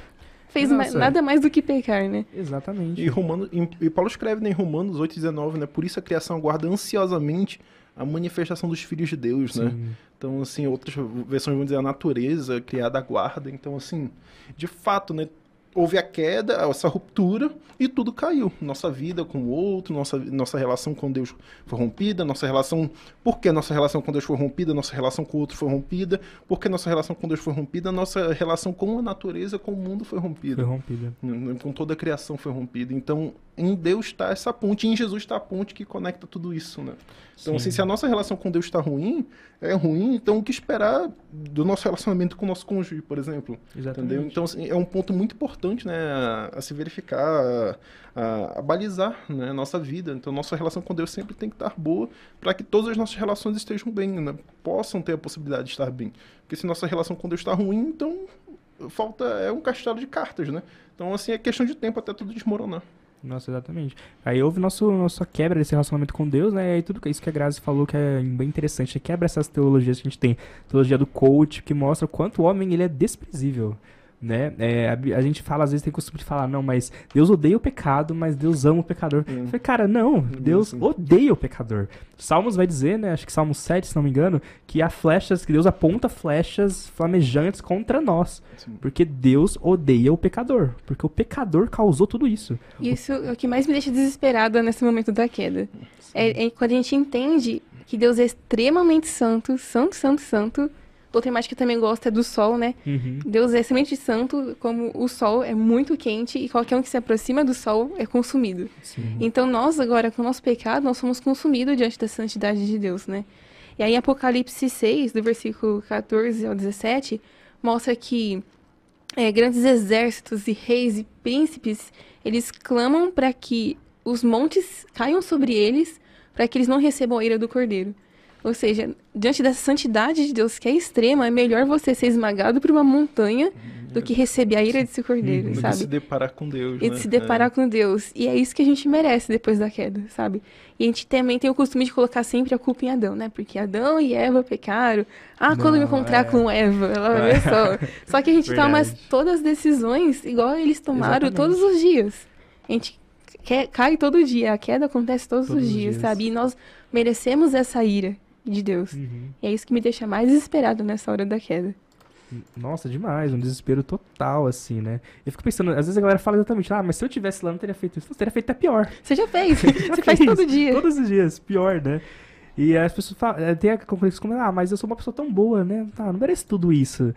fez ma-
Nossa.
nada mais do que pecar, né?
Exatamente.
E, Romano, e, e Paulo escreve né, em Romanos 8,19, né? Por isso a criação aguarda ansiosamente a manifestação dos filhos de Deus, né?
Sim.
Então, assim, outras versões vão dizer a natureza criada aguarda. Então, assim, de fato, né? Houve a queda, essa ruptura e tudo caiu. Nossa vida com o outro, nossa, nossa relação com Deus foi rompida, nossa relação. Por que nossa relação com Deus foi rompida? Nossa relação com o outro foi rompida. Por que nossa relação com Deus foi rompida? Nossa relação com a natureza, com o mundo foi rompida.
Foi rompida.
Com toda a criação foi rompida. Então, em Deus está essa ponte, em Jesus está a ponte que conecta tudo isso, né? Então,
Sim.
assim, se a nossa relação com Deus está ruim, é ruim, então o que esperar do nosso relacionamento com o nosso cônjuge, por exemplo?
Exatamente.
Entendeu? Então, assim, é um ponto muito importante, né, a, a se verificar, a, a- a balizar, né, a nossa vida. Então, nossa relação com Deus sempre tem que estar boa para que todas as nossas relações estejam bem, né, possam ter a possibilidade de estar bem. Porque se nossa relação com Deus está ruim, então falta é um castelo de cartas, né? Então, assim, é questão de tempo até tudo desmoronar.
Nossa, exatamente. Aí houve nosso, nossa quebra desse relacionamento com Deus, né? E tudo isso que a Grazi falou que é bem interessante. Quebra essas teologias que a gente tem. Teologia do coach, que mostra o quanto o homem ele é desprezível. Né? É, a, a gente fala, às vezes tem costume de falar, não, mas Deus odeia o pecado, mas Deus ama o pecador.
Hum.
Eu falei, cara, não, Deus odeia o pecador. Salmos vai dizer, né? Acho que Salmo 7, se não me engano, que há flechas, que Deus aponta flechas flamejantes contra nós.
Assim,
Porque Deus odeia o pecador. Porque o pecador causou tudo isso.
E isso é o que mais me deixa desesperada nesse momento da queda. É, é quando a gente entende que Deus é extremamente santo, santo, santo, santo, outra imagem que eu também gosto é do sol, né?
Uhum.
Deus é semente santo, como o sol é muito quente e qualquer um que se aproxima do sol é consumido.
Sim.
Então nós agora, com o nosso pecado, nós somos consumidos diante da santidade de Deus, né? E aí Apocalipse 6, do versículo 14 ao 17, mostra que é, grandes exércitos e reis e príncipes, eles clamam para que os montes caiam sobre eles, para que eles não recebam a ira do cordeiro. Ou seja, diante dessa santidade de Deus que é extrema, é melhor você ser esmagado por uma montanha do que receber a ira desse cordeiro,
Do que
sabe?
se deparar com Deus,
E
né?
de se deparar com Deus. E é isso que a gente merece depois da queda, sabe? E a gente também tem o costume de colocar sempre a culpa em Adão, né? Porque Adão e Eva pecaram. Ah, quando eu me
Não,
encontrar
é.
com Eva, ela vai ver só. Só que a gente toma todas as decisões igual eles tomaram
Exatamente.
todos os dias. A gente cai todo dia, a queda acontece todos,
Todos
os
os
dias,
dias.
sabe? E nós merecemos essa ira de Deus.
Uhum.
E é isso que me deixa mais desesperado nessa hora da queda.
Nossa, demais, um desespero total, assim, né? Eu fico pensando, às vezes a galera fala exatamente, ah, mas se eu tivesse lá, não teria feito isso. Você teria feito até pior.
Você já fez, você faz todo dia.
Todos os dias, pior, né? E as pessoas falam, eh, tem a complexo como, ah, mas eu sou uma pessoa tão boa, né? Tá, não merece tudo isso.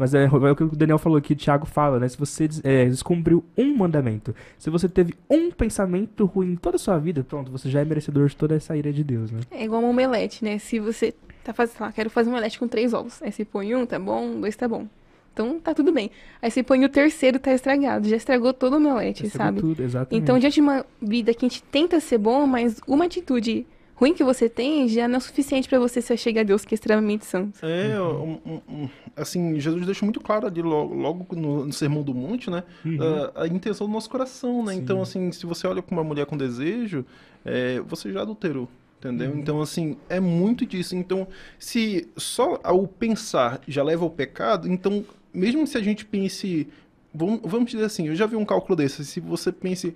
Mas é, é o que o Daniel falou aqui, o Thiago fala, né? Se você é, descumpriu um mandamento, se você teve um pensamento ruim toda a sua vida, pronto, você já é merecedor de toda essa ira de Deus, né?
É igual uma omelete, né? Se você tá fazendo, sei lá, quero fazer uma omelete com três ovos. Aí você põe um, tá bom, dois tá bom. Então tá tudo bem. Aí você põe o terceiro, tá estragado. Já estragou todo o omelete,
Estragou
sabe?
Tudo, exatamente.
Então, diante de uma vida que a gente tenta ser bom, mas uma atitude ruim que você tem já não é suficiente pra você se achegar a Deus, que é extremamente santo.
É, um- um- um- assim, Jesus deixa muito claro ali logo, logo no, no Sermão do Monte, né?
Uhum.
a, a intenção do nosso coração, né?
Sim.
Então, assim, se você olha com uma mulher com desejo, é, você já adulterou, entendeu?
Uhum.
Então, assim, é muito disso. Então, se só o pensar já leva ao pecado, então, mesmo se a gente pense... Vamos, vamos dizer assim, eu já vi um cálculo desse. Se você pense...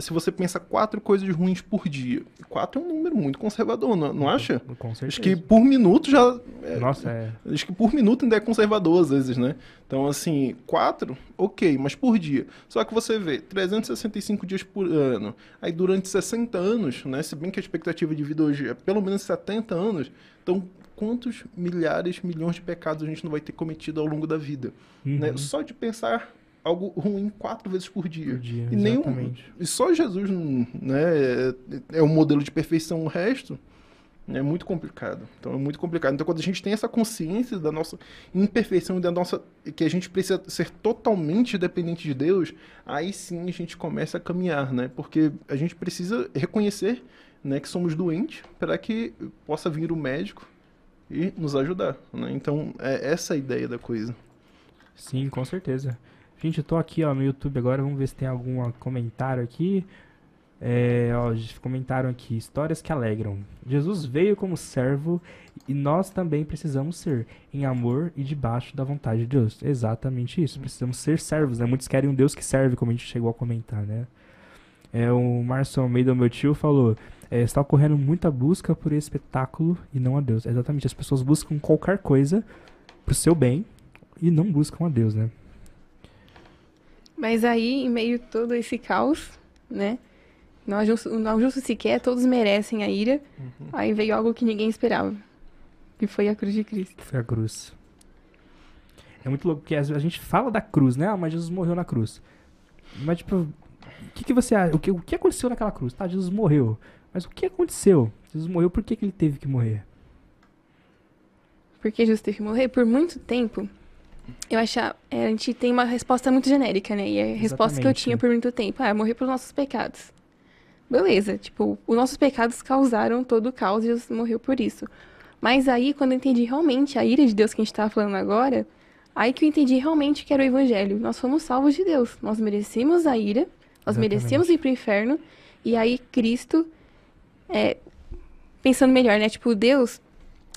Se você pensa quatro coisas ruins por dia, quatro é um número muito conservador, não, não acha?
Com certeza.
Acho que por minuto já. é,
Nossa, é.
Acho que por minuto ainda é conservador às vezes, né? Então, assim, quatro, ok, mas por dia. Só que você vê 365 dias por ano. Aí durante 60 anos, né? Se bem que a expectativa de vida hoje é pelo menos 70 anos. Então, quantos milhares, milhões de pecados a gente não vai ter cometido ao longo da vida? né?
Uhum.
Só de pensar algo ruim quatro vezes por dia.
Por dia,
E, nenhum, e só Jesus né, é, é o modelo de perfeição, o resto é muito complicado. Então é muito complicado. Então quando a gente tem essa consciência da nossa imperfeição e da nossa que a gente precisa ser totalmente dependente de Deus, aí sim a gente começa a caminhar, né? Porque a gente precisa reconhecer, né, que somos doentes para que possa vir o médico e nos ajudar, né? Então é essa a ideia da coisa.
Sim, com certeza. Gente, eu tô aqui ó, no YouTube agora, vamos ver se tem algum comentário aqui. É, ó, comentaram aqui, histórias que alegram. Jesus veio como servo e nós também precisamos ser, em amor e debaixo da vontade de Deus. Exatamente isso, precisamos ser servos, né? Muitos querem um Deus que serve, como a gente chegou a comentar, né? É, o Márcio Almeida, meu tio, falou: é, está ocorrendo muita busca por espetáculo e não a Deus. Exatamente, as pessoas buscam qualquer coisa pro seu bem e não buscam a Deus, né?
Mas aí, em meio a todo esse caos, né? Não justo, não justo sequer, todos merecem a ira. Aí veio algo que ninguém esperava. Que foi a cruz de Cristo.
Foi a cruz. É muito louco, porque a gente fala da cruz, né? Ah, mas Jesus morreu na cruz. Mas, tipo, o que, que você acha? O que, o que aconteceu naquela cruz? Tá, Jesus morreu. Mas o que aconteceu? Jesus morreu, por que, que ele teve que morrer?
Porque Jesus teve que morrer por muito tempo. Eu achava. é, a gente tem uma resposta muito genérica, né? E a resposta que eu tinha por muito tempo ah, morrer pelos nossos pecados. Beleza, tipo, os nossos pecados causaram todo o caos e Jesus morreu por isso. Mas aí, quando eu entendi realmente a ira de Deus que a gente tava falando agora, aí que eu entendi realmente que era o evangelho. Nós fomos salvos de Deus. Nós merecemos a ira, nós
Exatamente.
merecemos ir pro inferno. E aí, Cristo, é, pensando melhor, né? Tipo, Deus,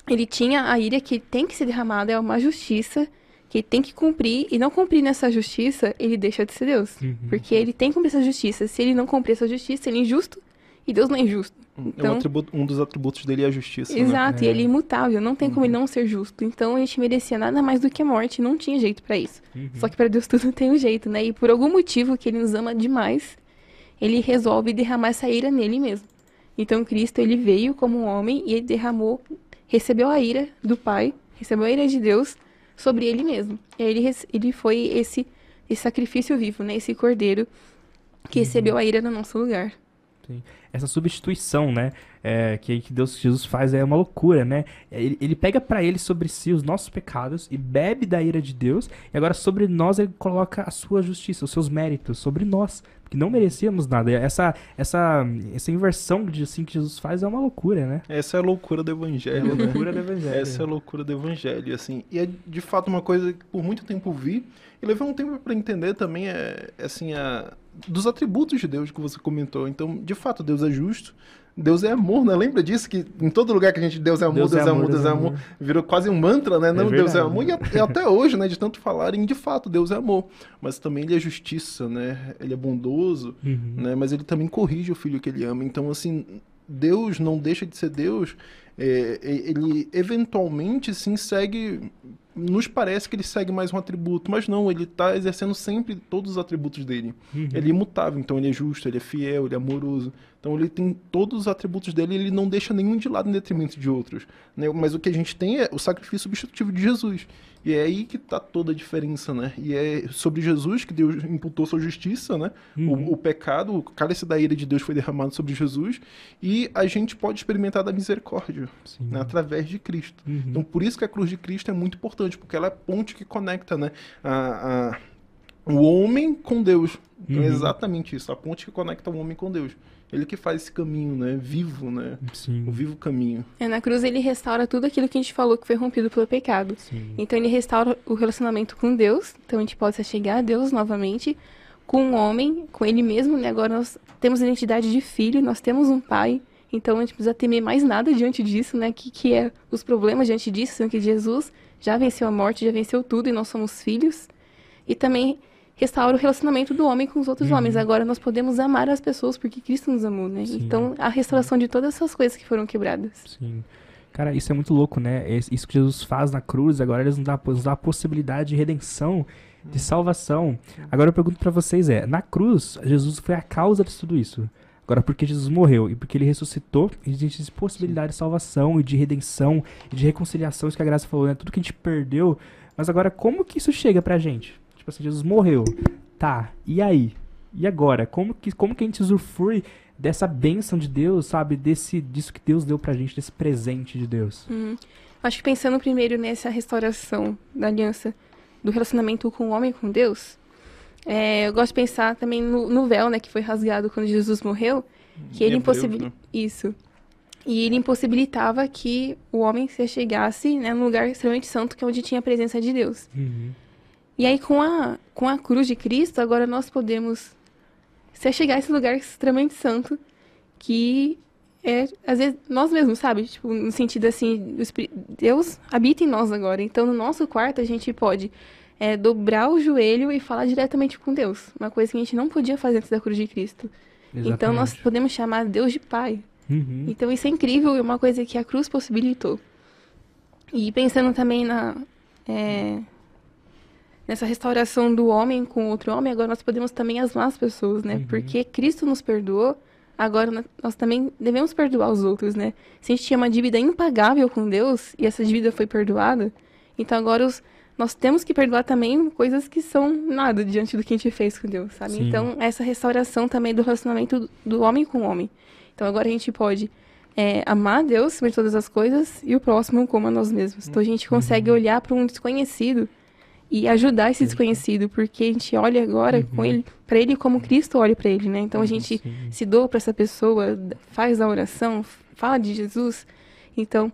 ele tinha a ira que tem que ser derramada, é uma justiça que ele tem que cumprir, e não cumprir nessa justiça, ele deixa de ser Deus.
Uhum.
Porque ele tem que cumprir essa justiça. Se ele não cumprir essa justiça, ele é injusto, e Deus não é injusto.
É um,
Então-
atributo- um dos atributos dele é a justiça. né?
Exato, e
É.
ele é imutável, não tem como ele não ser justo. Então a gente merecia nada mais do que a morte, não tinha jeito pra isso.
Uhum.
Só que pra Deus tudo tem um jeito, né? E por algum motivo que ele nos ama demais, ele resolve derramar essa ira nele mesmo. Então Cristo, ele veio como um homem e ele derramou, recebeu a ira do Pai recebeu a ira de Deus sobre ele mesmo. E aí ele, ele foi esse, esse sacrifício vivo, né? Esse cordeiro que uhum. recebeu a ira no nosso lugar.
Sim. Essa substituição, né? É, que, que Deus Jesus faz é uma loucura, né? Ele, ele pega para ele sobre si os nossos pecados e bebe da ira de Deus, e agora sobre nós ele coloca a sua justiça, os seus méritos sobre nós, que não merecíamos nada. Essa, essa, essa inversão de assim que Jesus faz é uma loucura, né?
Essa é a loucura do evangelho.
É a loucura do evangelho.
Essa é a loucura do evangelho, assim. E é de fato uma coisa que por muito tempo vi e levei um tempo para entender também é assim a dos atributos de Deus que você comentou. Então, de fato, Deus é justo. Deus é amor, né? Lembra disso? Que em todo lugar que a gente Deus é amor, Deus, Deus é, amor, Deus é amor, virou quase um mantra, né? Não, é Deus é amor. E, até hoje, né? De tanto falarem, de fato, Deus é amor. Mas também ele é justiça, né? Ele é bondoso, uhum. né? Mas ele também corrige o filho que ele ama. Então, assim, Deus não deixa de ser Deus. É, ele eventualmente sim segue nos parece que ele segue mais um atributo, mas não, ele está exercendo sempre todos os atributos dele. Uhum. Ele é imutável, então ele é justo, ele é fiel, ele é amoroso. Então ele tem todos os atributos dele e ele não deixa nenhum de lado em detrimento de outros. Né? Mas o que a gente tem é o sacrifício substitutivo de Jesus. E é aí que está toda a diferença, né? E é sobre Jesus que Deus imputou sua justiça, né? Uhum. O, o, pecado, o cálice da ira de Deus foi derramado sobre Jesus e a gente pode experimentar da misericórdia né? através de Cristo. Uhum. Então por isso que a cruz de Cristo é muito importante, porque ela é a ponte que conecta, né? a, a o homem com Deus. Então, é uhum. exatamente isso, a ponte que conecta o homem com Deus. Ele que faz esse caminho, né? Vivo, né? Sim. O vivo caminho.
É, na cruz ele restaura tudo aquilo que a gente falou que foi rompido pelo pecado. Sim. Então ele restaura o relacionamento com Deus. Então a gente pode se chegar a Deus novamente. Com o homem, com ele mesmo, né? Agora nós temos identidade de filho, nós temos um pai. Então a gente precisa temer mais nada diante disso, né? Que, que é os problemas diante disso, sendo que Jesus já venceu a morte, já venceu tudo e nós somos filhos. E também restaura o relacionamento do homem com os outros uhum. homens. Agora nós podemos amar as pessoas porque Cristo nos amou, né? Sim. Então, a restauração de todas essas coisas que foram quebradas.
Sim. Cara, isso é muito louco, né? Isso que Jesus faz na cruz, agora ele nos dá, nos dá a possibilidade de redenção, de salvação. Agora eu pergunto para vocês é, na cruz, Jesus foi a causa de tudo isso. Agora, porque Jesus morreu e porque ele ressuscitou, existe possibilidade de salvação e de redenção e de reconciliação, isso que a graça falou, né? Tudo que a gente perdeu. Mas agora, como que isso chega pra gente? Tipo assim, Jesus morreu. Tá, e aí? E agora? Como que, como que a gente usufrui dessa bênção de Deus, sabe? Desse, disso que Deus deu pra gente, desse presente de Deus?
Hum. Acho que pensando primeiro nessa restauração da aliança, do relacionamento com o homem com Deus, é, eu gosto de pensar também no, no, véu, né, que foi rasgado quando Jesus morreu, que ele impossibilitava... Né? Isso. E ele impossibilitava que o homem se chegasse né, num lugar extremamente santo, que é onde tinha a presença de Deus. Uhum. E aí, com a, com a cruz de Cristo, agora nós podemos se chegar a esse lugar extremamente santo, que é, às vezes, nós mesmos, sabe? Tipo, no sentido assim, Deus habita em nós agora. Então, no nosso quarto, a gente pode é, dobrar o joelho e falar diretamente com Deus. Uma coisa que a gente não podia fazer antes da cruz de Cristo. Exatamente. Então, nós podemos chamar Deus de Pai. Uhum. Então, isso é incrível e é uma coisa que a cruz possibilitou. E pensando também na... É, nessa restauração do homem com outro homem, agora nós podemos também amar as pessoas, né? Uhum. Porque Cristo nos perdoou, agora nós também devemos perdoar os outros, né? Se a gente tinha uma dívida impagável com Deus e essa dívida foi perdoada, então agora os, nós temos que perdoar também coisas que são nada diante do que a gente fez com Deus, sabe? Sim. Então, essa restauração também do relacionamento do homem com o homem. Então, agora a gente pode é, amar a Deus sobre todas as coisas e o próximo como a nós mesmos. Então, a gente consegue uhum. olhar para um desconhecido e ajudar esse desconhecido, porque a gente olha agora uhum. com ele, para ele como Cristo olha para ele, né? Então a gente Sim. se doa para essa pessoa, faz a oração, fala de Jesus. Então,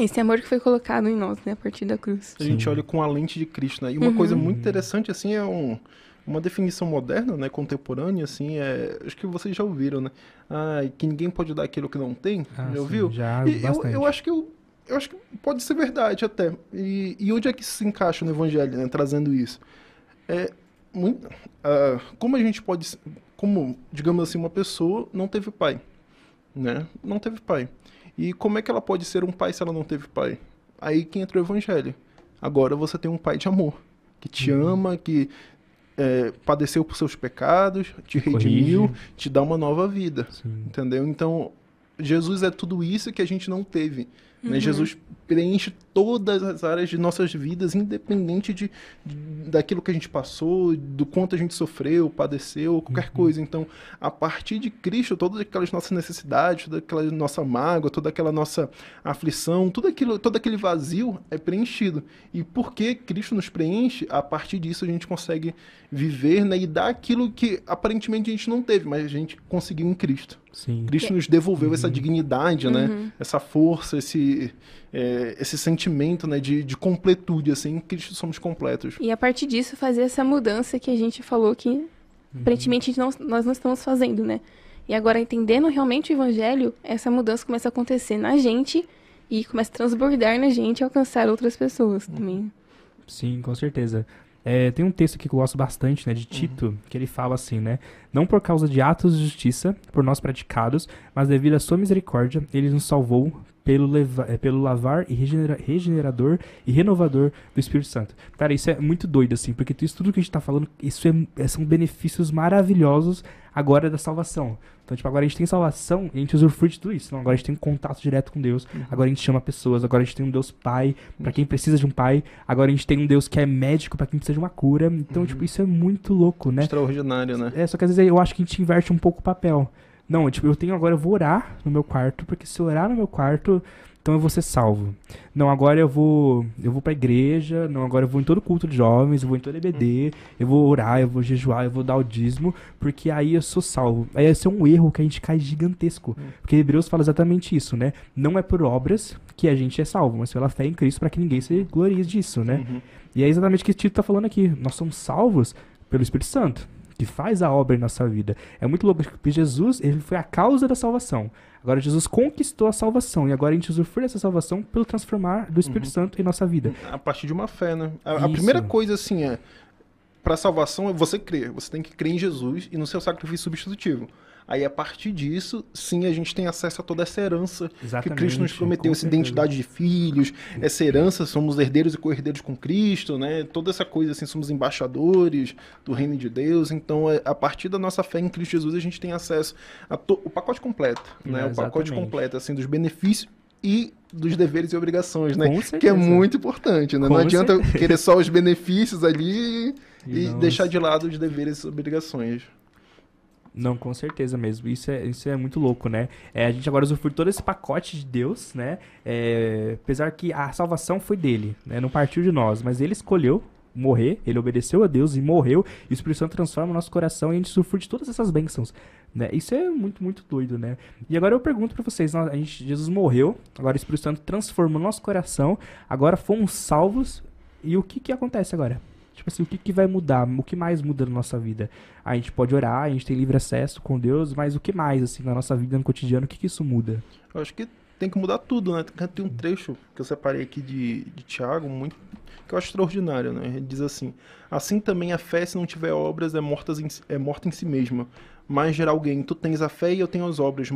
esse amor que foi colocado em nós, né, a partir da cruz.
A gente olha com a lente de Cristo, né? E uma uhum. coisa muito interessante assim é um uma definição moderna, né, contemporânea, assim, é, acho que vocês já ouviram, né? Ah, que ninguém pode dar aquilo que não tem, ah, já ouviu?
Sim, já, e
eu, eu acho que eu eu acho que pode ser verdade até. E, e onde é que isso se encaixa no Evangelho, né, trazendo isso? É, muito, uh, como a gente pode, como, digamos assim, uma pessoa não teve pai, né? Não teve pai. E como é que ela pode ser um pai se ela não teve pai? Aí que entra o Evangelho. Agora você tem um pai de amor, que te uhum. ama, que é, padeceu por seus pecados, te redimiu, Corrige. te dá uma nova vida. Sim. Entendeu? Então, Jesus é tudo isso que a gente não teve Né? Jesus preenche todas as áreas de nossas vidas, independente de, de, daquilo que a gente passou, do quanto a gente sofreu, padeceu, qualquer uhum. coisa. Então, a partir de Cristo, todas aquelas nossas necessidades, toda aquela nossa mágoa, toda aquela nossa aflição, tudo aquilo, todo aquele vazio é preenchido. E porque Cristo nos preenche, a partir disso a gente consegue viver né, e dar aquilo que aparentemente a gente não teve, mas a gente conseguiu em Cristo.
Sim.
Cristo nos devolveu uhum. essa dignidade, né? Uhum. Essa força, esse, é, esse sentimento né, de, de completude, assim, em Cristo somos completos.
E a partir disso fazer essa mudança que a gente falou que uhum. aparentemente não, nós não estamos fazendo, né? E agora entendendo realmente o evangelho, essa mudança começa a acontecer na gente e começa a transbordar na gente e alcançar outras pessoas também.
Sim, com certeza. É, tem um texto aqui que eu gosto bastante, né, de Tito, uhum. que ele fala assim, né? Não por causa de atos de justiça, por nós praticados, mas devido à sua misericórdia, ele nos salvou pelo, leva, é, pelo lavar e regenera, regenerador e renovador do Espírito Santo. Cara, isso é muito doido, assim, porque isso tudo que a gente tá falando, isso é, é, são benefícios maravilhosos agora da salvação. Então, tipo, agora a gente tem salvação e a gente usufrui de tudo isso. Então, agora a gente tem um contato direto com Deus. Uhum. Agora a gente chama pessoas. Agora a gente tem um Deus Pai para quem precisa de um Pai. Agora a gente tem um Deus que é médico para quem precisa de uma cura. Então, uhum. tipo, isso é muito louco, né?
Extraordinário, né?
É, só que às vezes eu acho que a gente inverte um pouco o papel. Não, tipo, eu tenho agora, eu vou orar no meu quarto, porque se eu orar no meu quarto, então eu vou ser salvo. Não, agora eu vou eu vou pra igreja, não, agora eu vou em todo culto de jovens, eu vou em todo EBD, eu vou orar, eu vou jejuar, eu vou dar o dízimo, porque aí eu sou salvo. Aí esse é um erro que a gente cai gigantesco. Porque Hebreus fala exatamente isso, né? Não é por obras que a gente é salvo, mas pela fé em Cristo para que ninguém se glorie disso, né? Uhum. E é exatamente o que o Tito tá falando aqui. Nós somos salvos pelo Espírito Santo que faz a obra em nossa vida. É muito louco, porque Jesus, ele foi a causa da salvação. Agora Jesus conquistou a salvação e agora a gente usufrui dessa salvação pelo transformar do Espírito uhum. Santo em nossa vida.
A partir de uma fé, né? A, a primeira coisa, assim, é para salvação é você crer. Você tem que crer em Jesus e no seu sacrifício substitutivo. Aí, a partir disso, sim, a gente tem acesso a toda essa herança Exatamente, que Cristo nos prometeu, essa identidade de filhos, essa herança, somos herdeiros e co-herdeiros com Cristo, né? Toda essa coisa, assim, somos embaixadores do reino de Deus. Então, é, a partir da nossa fé em Cristo Jesus, a gente tem acesso ao pacote completo, né? É, o pacote completo, assim, dos benefícios e dos deveres e obrigações, né? Que é muito importante, né? Com não adianta certeza. querer só os benefícios ali e, e deixar de lado os deveres e obrigações.
Não, com certeza mesmo. Isso é, isso é muito louco, né? É, a gente agora usufrui todo esse pacote de Deus, né? É, apesar que a salvação foi dele, né? Não partiu de nós, mas ele escolheu morrer, ele obedeceu a Deus e morreu, e o Espírito Santo transforma o nosso coração e a gente usufrui de todas essas bênçãos, né? Isso é muito, muito doido, né? E agora eu pergunto para vocês, a gente, Jesus morreu, agora o Espírito Santo transformou o nosso coração, agora fomos salvos, e o que que acontece agora? Tipo assim, o que, que vai mudar? O que mais muda na nossa vida? A gente pode orar, a gente tem livre acesso com Deus, mas o que mais, assim, na nossa vida, no cotidiano, o que, que isso muda?
Eu acho que tem que mudar tudo, né? Tem um trecho que eu separei aqui de, de Tiago, muito, que eu acho extraordinário, né? Ele diz assim: Assim também a fé, se não tiver obras, é morta em, é morta em si mesma mas gerar alguém. Tu tens a fé e eu tenho as obras.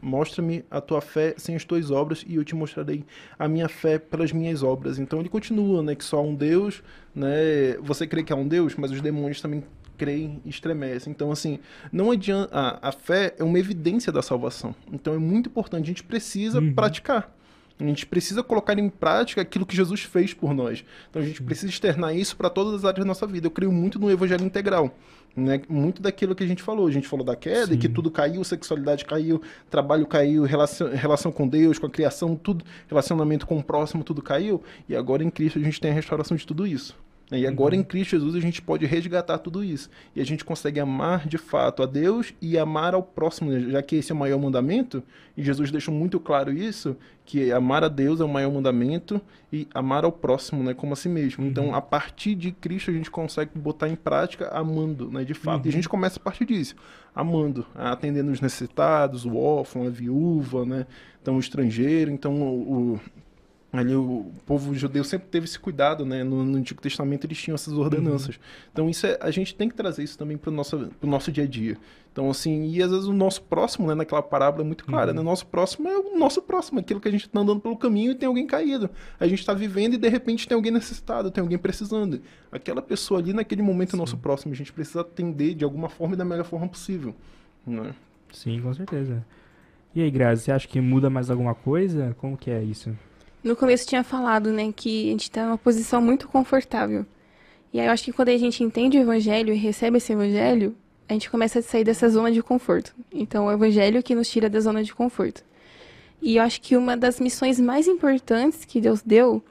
Mostra-me a tua fé sem as tuas obras e eu te mostrarei a minha fé pelas minhas obras. Então ele continua, né, que só há um Deus, né? Você crê que há um Deus, mas os demônios também creem e estremecem. Então, assim, não adianta. A, a fé é uma evidência da salvação. Então é muito importante. A gente precisa uhum. praticar. A gente precisa colocar em prática aquilo que Jesus fez por nós. Então a gente precisa externar isso para todas as áreas da nossa vida. Eu creio muito no evangelho integral. Né? Muito daquilo que a gente falou. A gente falou da queda Sim. e que tudo caiu, sexualidade caiu, trabalho caiu, relação, relação com Deus, com a criação, tudo, relacionamento com o próximo, tudo caiu. E agora em Cristo a gente tem a restauração de tudo isso. E agora uhum. em Cristo Jesus a gente pode resgatar tudo isso. E a gente consegue amar de fato a Deus e amar ao próximo, né? já que esse é o maior mandamento, e Jesus deixou muito claro isso, que amar a Deus é o maior mandamento e amar ao próximo, né, como a si mesmo. Uhum. Então, a partir de Cristo a gente consegue botar em prática amando, né, de fato. Uhum. E a uhum. gente começa a partir disso, amando, atendendo os necessitados, o órfão, a viúva, né, então o estrangeiro, então o, Ali o povo judeu sempre teve esse cuidado, né? No, no Antigo Testamento eles tinham essas ordenanças. Uhum. Então isso é, a gente tem que trazer isso também para o nosso, nosso dia a dia. Então assim, e às vezes o nosso próximo, né? Naquela parábola é muito clara, uhum. né? Nosso próximo é o nosso próximo, aquilo que a gente está andando pelo caminho e tem alguém caído. A gente está vivendo e de repente tem alguém necessitado, tem alguém precisando. Aquela pessoa ali naquele momento é nosso próximo. A gente precisa atender de alguma forma e da melhor forma possível, né?
Sim, com certeza. E aí, Grazi, você acha que muda mais alguma coisa? Como que é isso?
No começo tinha falado, né, que a gente tá numa posição muito confortável. E aí eu acho que quando a gente entende o evangelho e recebe esse evangelho, a gente começa a sair dessa zona de conforto. Então, o evangelho que nos tira da zona de conforto. E eu acho que uma das missões mais importantes que Deus deu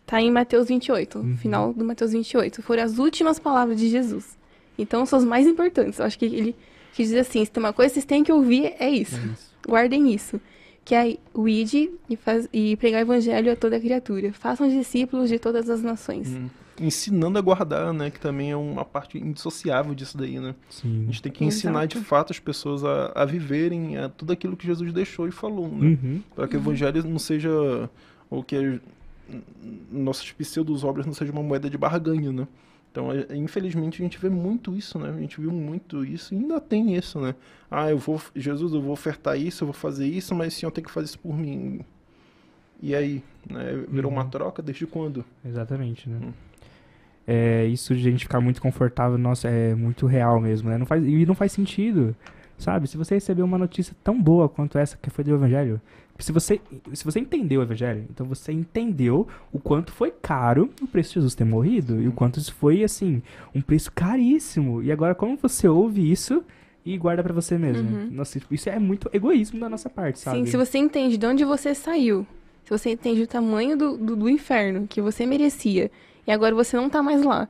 está em Mateus 28, uhum. final do Mateus 28. Foram as últimas palavras de Jesus. Então, são as mais importantes. Eu acho que ele quis dizer assim: se tem uma coisa que vocês têm que ouvir, é isso. É isso. Guardem isso. Que é o id e, faz, e pregar o evangelho a toda criatura. Façam discípulos de todas as nações. Uhum
ensinando a guardar, né? Que também é uma parte indissociável disso daí, né? Sim. A gente tem que ensinar Exato. de fato as pessoas a, a viverem a tudo aquilo que Jesus deixou e falou, né? Uhum. Para que o evangelho não seja o que nossas pseudos obras não seja uma moeda de barganha, né? Então, é, infelizmente, a gente vê muito isso, né? A gente viu muito isso e ainda tem isso, né? Ah, eu vou, Jesus, eu vou ofertar isso, eu vou fazer isso, mas o Senhor tem que fazer isso por mim. E aí, né? Virou uhum. uma troca desde quando?
Exatamente, né? Hum é, isso de a gente ficar muito confortável, nossa, é muito real mesmo, né? Não faz, e não faz sentido, sabe? Se você recebeu uma notícia tão boa quanto essa que foi do Evangelho, se você, se você entendeu o Evangelho, então você entendeu o quanto foi caro o preço de Jesus ter morrido e o quanto isso foi, assim, um preço caríssimo. E agora, como você ouve isso e guarda para você mesmo? Uhum. Nossa, isso é muito egoísmo da nossa parte, sabe?
Sim, se você entende de onde você saiu, se você entende o tamanho do, do, do inferno que você merecia e agora você não tá mais lá.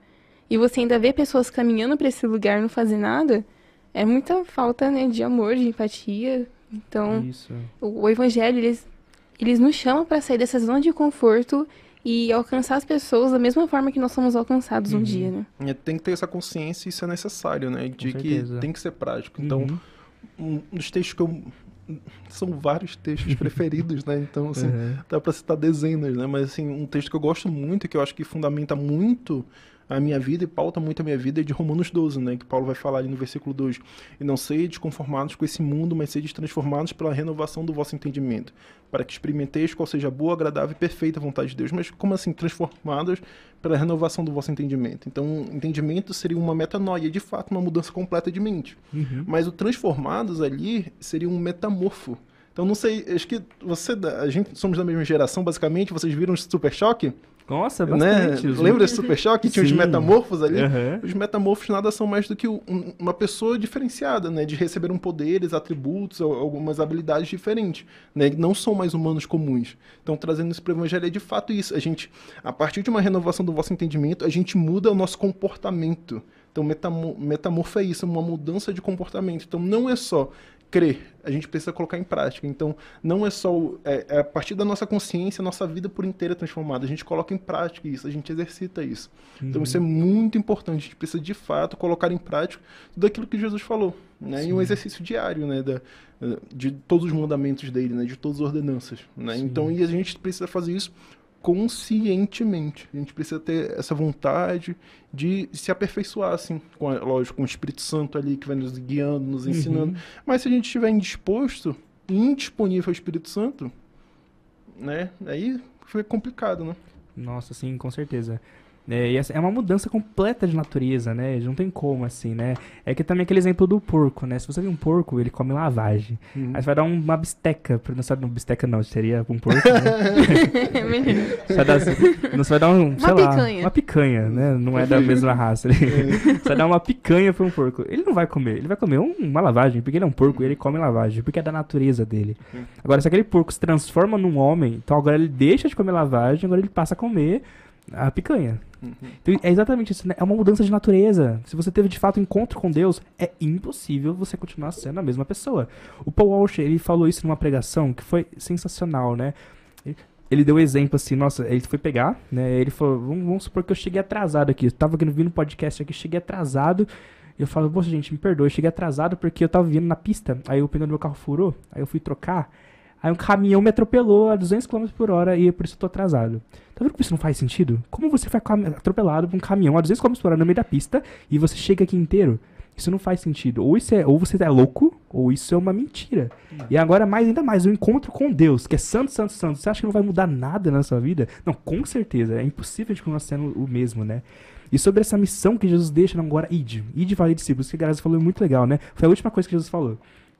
E você ainda vê pessoas caminhando para esse lugar não fazer nada, é muita falta, né, de amor, de empatia. Então, o, o, evangelho eles eles nos chamam para sair dessa zona de conforto e alcançar as pessoas da mesma forma que nós somos alcançados uhum. um dia, né?
E tem que ter essa consciência, isso é necessário, né? De que tem que ser prático. Então, uhum. um dos textos que eu são vários textos preferidos, né? Então, assim, uhum. dá para citar dezenas, né? Mas, assim, um texto que eu gosto muito, que eu acho que fundamenta muito a minha vida e pauta muito a minha vida é de Romanos 12, né? Que Paulo vai falar ali no versículo 2. E não sedes conformados com esse mundo, mas sedes transformados pela renovação do vosso entendimento, para que experimenteis qual seja a boa, agradável e perfeita vontade de Deus. Mas como assim transformados pela renovação do vosso entendimento? Então, entendimento seria uma metanoia, de fato, uma mudança completa de mente. Uhum. Mas o transformados ali seria um metamorfo. Então, não sei, acho que você, a gente somos da mesma geração, basicamente, vocês viram o Super Choque?
Nossa, né? bastante.
Né? Lembra desse Super Choque? Tinha os metamorfos ali? Uhum. Os metamorfos nada são mais do que um, uma pessoa diferenciada, né? De receber um poderes, atributos, algumas habilidades diferentes, né? Não são mais humanos comuns. Então, trazendo isso para o Evangelho é de fato isso. A gente, a partir de uma renovação do vosso entendimento, a gente muda o nosso comportamento. Então, metamor metamorfo é isso, uma mudança de comportamento. Então, não é só crer, a gente precisa colocar em prática. Então, não é só é, é, a partir da nossa consciência, a nossa vida por inteira é transformada. A gente coloca em prática isso, a gente exercita isso. Uhum. Então, isso é muito importante. A gente precisa de fato colocar em prática tudo aquilo que Jesus falou, né? E um exercício diário, né, da, de todos os mandamentos dele, né, de todas as ordenanças, né? Então, e a gente precisa fazer isso conscientemente. A gente precisa ter essa vontade de se aperfeiçoar, assim, com a, lógico, com o Espírito Santo ali que vai nos guiando, nos ensinando. Uhum. Mas se a gente estiver indisposto, indisponível ao Espírito Santo, né, aí fica complicado, né?
Nossa, sim, com certeza. É, e é uma mudança completa de natureza, né? Não tem como, assim, né? É que também aquele exemplo do porco, né? Se você vê um porco, ele come lavagem. Uhum. Aí você vai dar uma bisteca. Não sabe, uma bisteca não, seria um porco, né? você vai dar, não, você vai dar um, uma sei picanha. lá, uma picanha, né? Não é da mesma raça. você vai dar uma picanha pra um porco. Ele não vai comer, ele vai comer um, uma lavagem, porque ele é um porco e ele come lavagem, porque é da natureza dele. Uhum. Agora, se aquele porco se transforma num homem, então agora ele deixa de comer lavagem, agora ele passa a comer a picanha. Uhum. Então, é exatamente isso, né? É uma mudança de natureza. Se você teve de fato um encontro com Deus, é impossível você continuar sendo a mesma pessoa. O Paul Walsh, ele falou isso numa pregação que foi sensacional, né? Ele deu um exemplo assim, nossa, ele foi pegar, né? Ele falou, vamos, vamos supor que eu cheguei atrasado aqui. Eu tava vindo no podcast aqui, cheguei atrasado. Eu falo, poxa, gente, me perdoe, eu cheguei atrasado porque eu tava vindo na pista. Aí o pneu do meu carro furou, aí eu fui trocar. Aí um caminhão me atropelou a 200 km por hora e por isso eu tô atrasado. Tá vendo como isso não faz sentido? Como você foi atropelado por um caminhão a 200 km por hora no meio da pista e você chega aqui inteiro? Isso não faz sentido. Ou, isso é, ou você é louco, ou isso é uma mentira. Hum. E agora, mais ainda mais, o encontro com Deus, que é santo, santo, santo. Você acha que não vai mudar nada na sua vida? Não, com certeza. É impossível de continuar sendo o mesmo, né? E sobre essa missão que Jesus deixa agora, ide. Ide fazer discípulos, que a galera falou muito legal, né? Foi a última coisa que Jesus falou.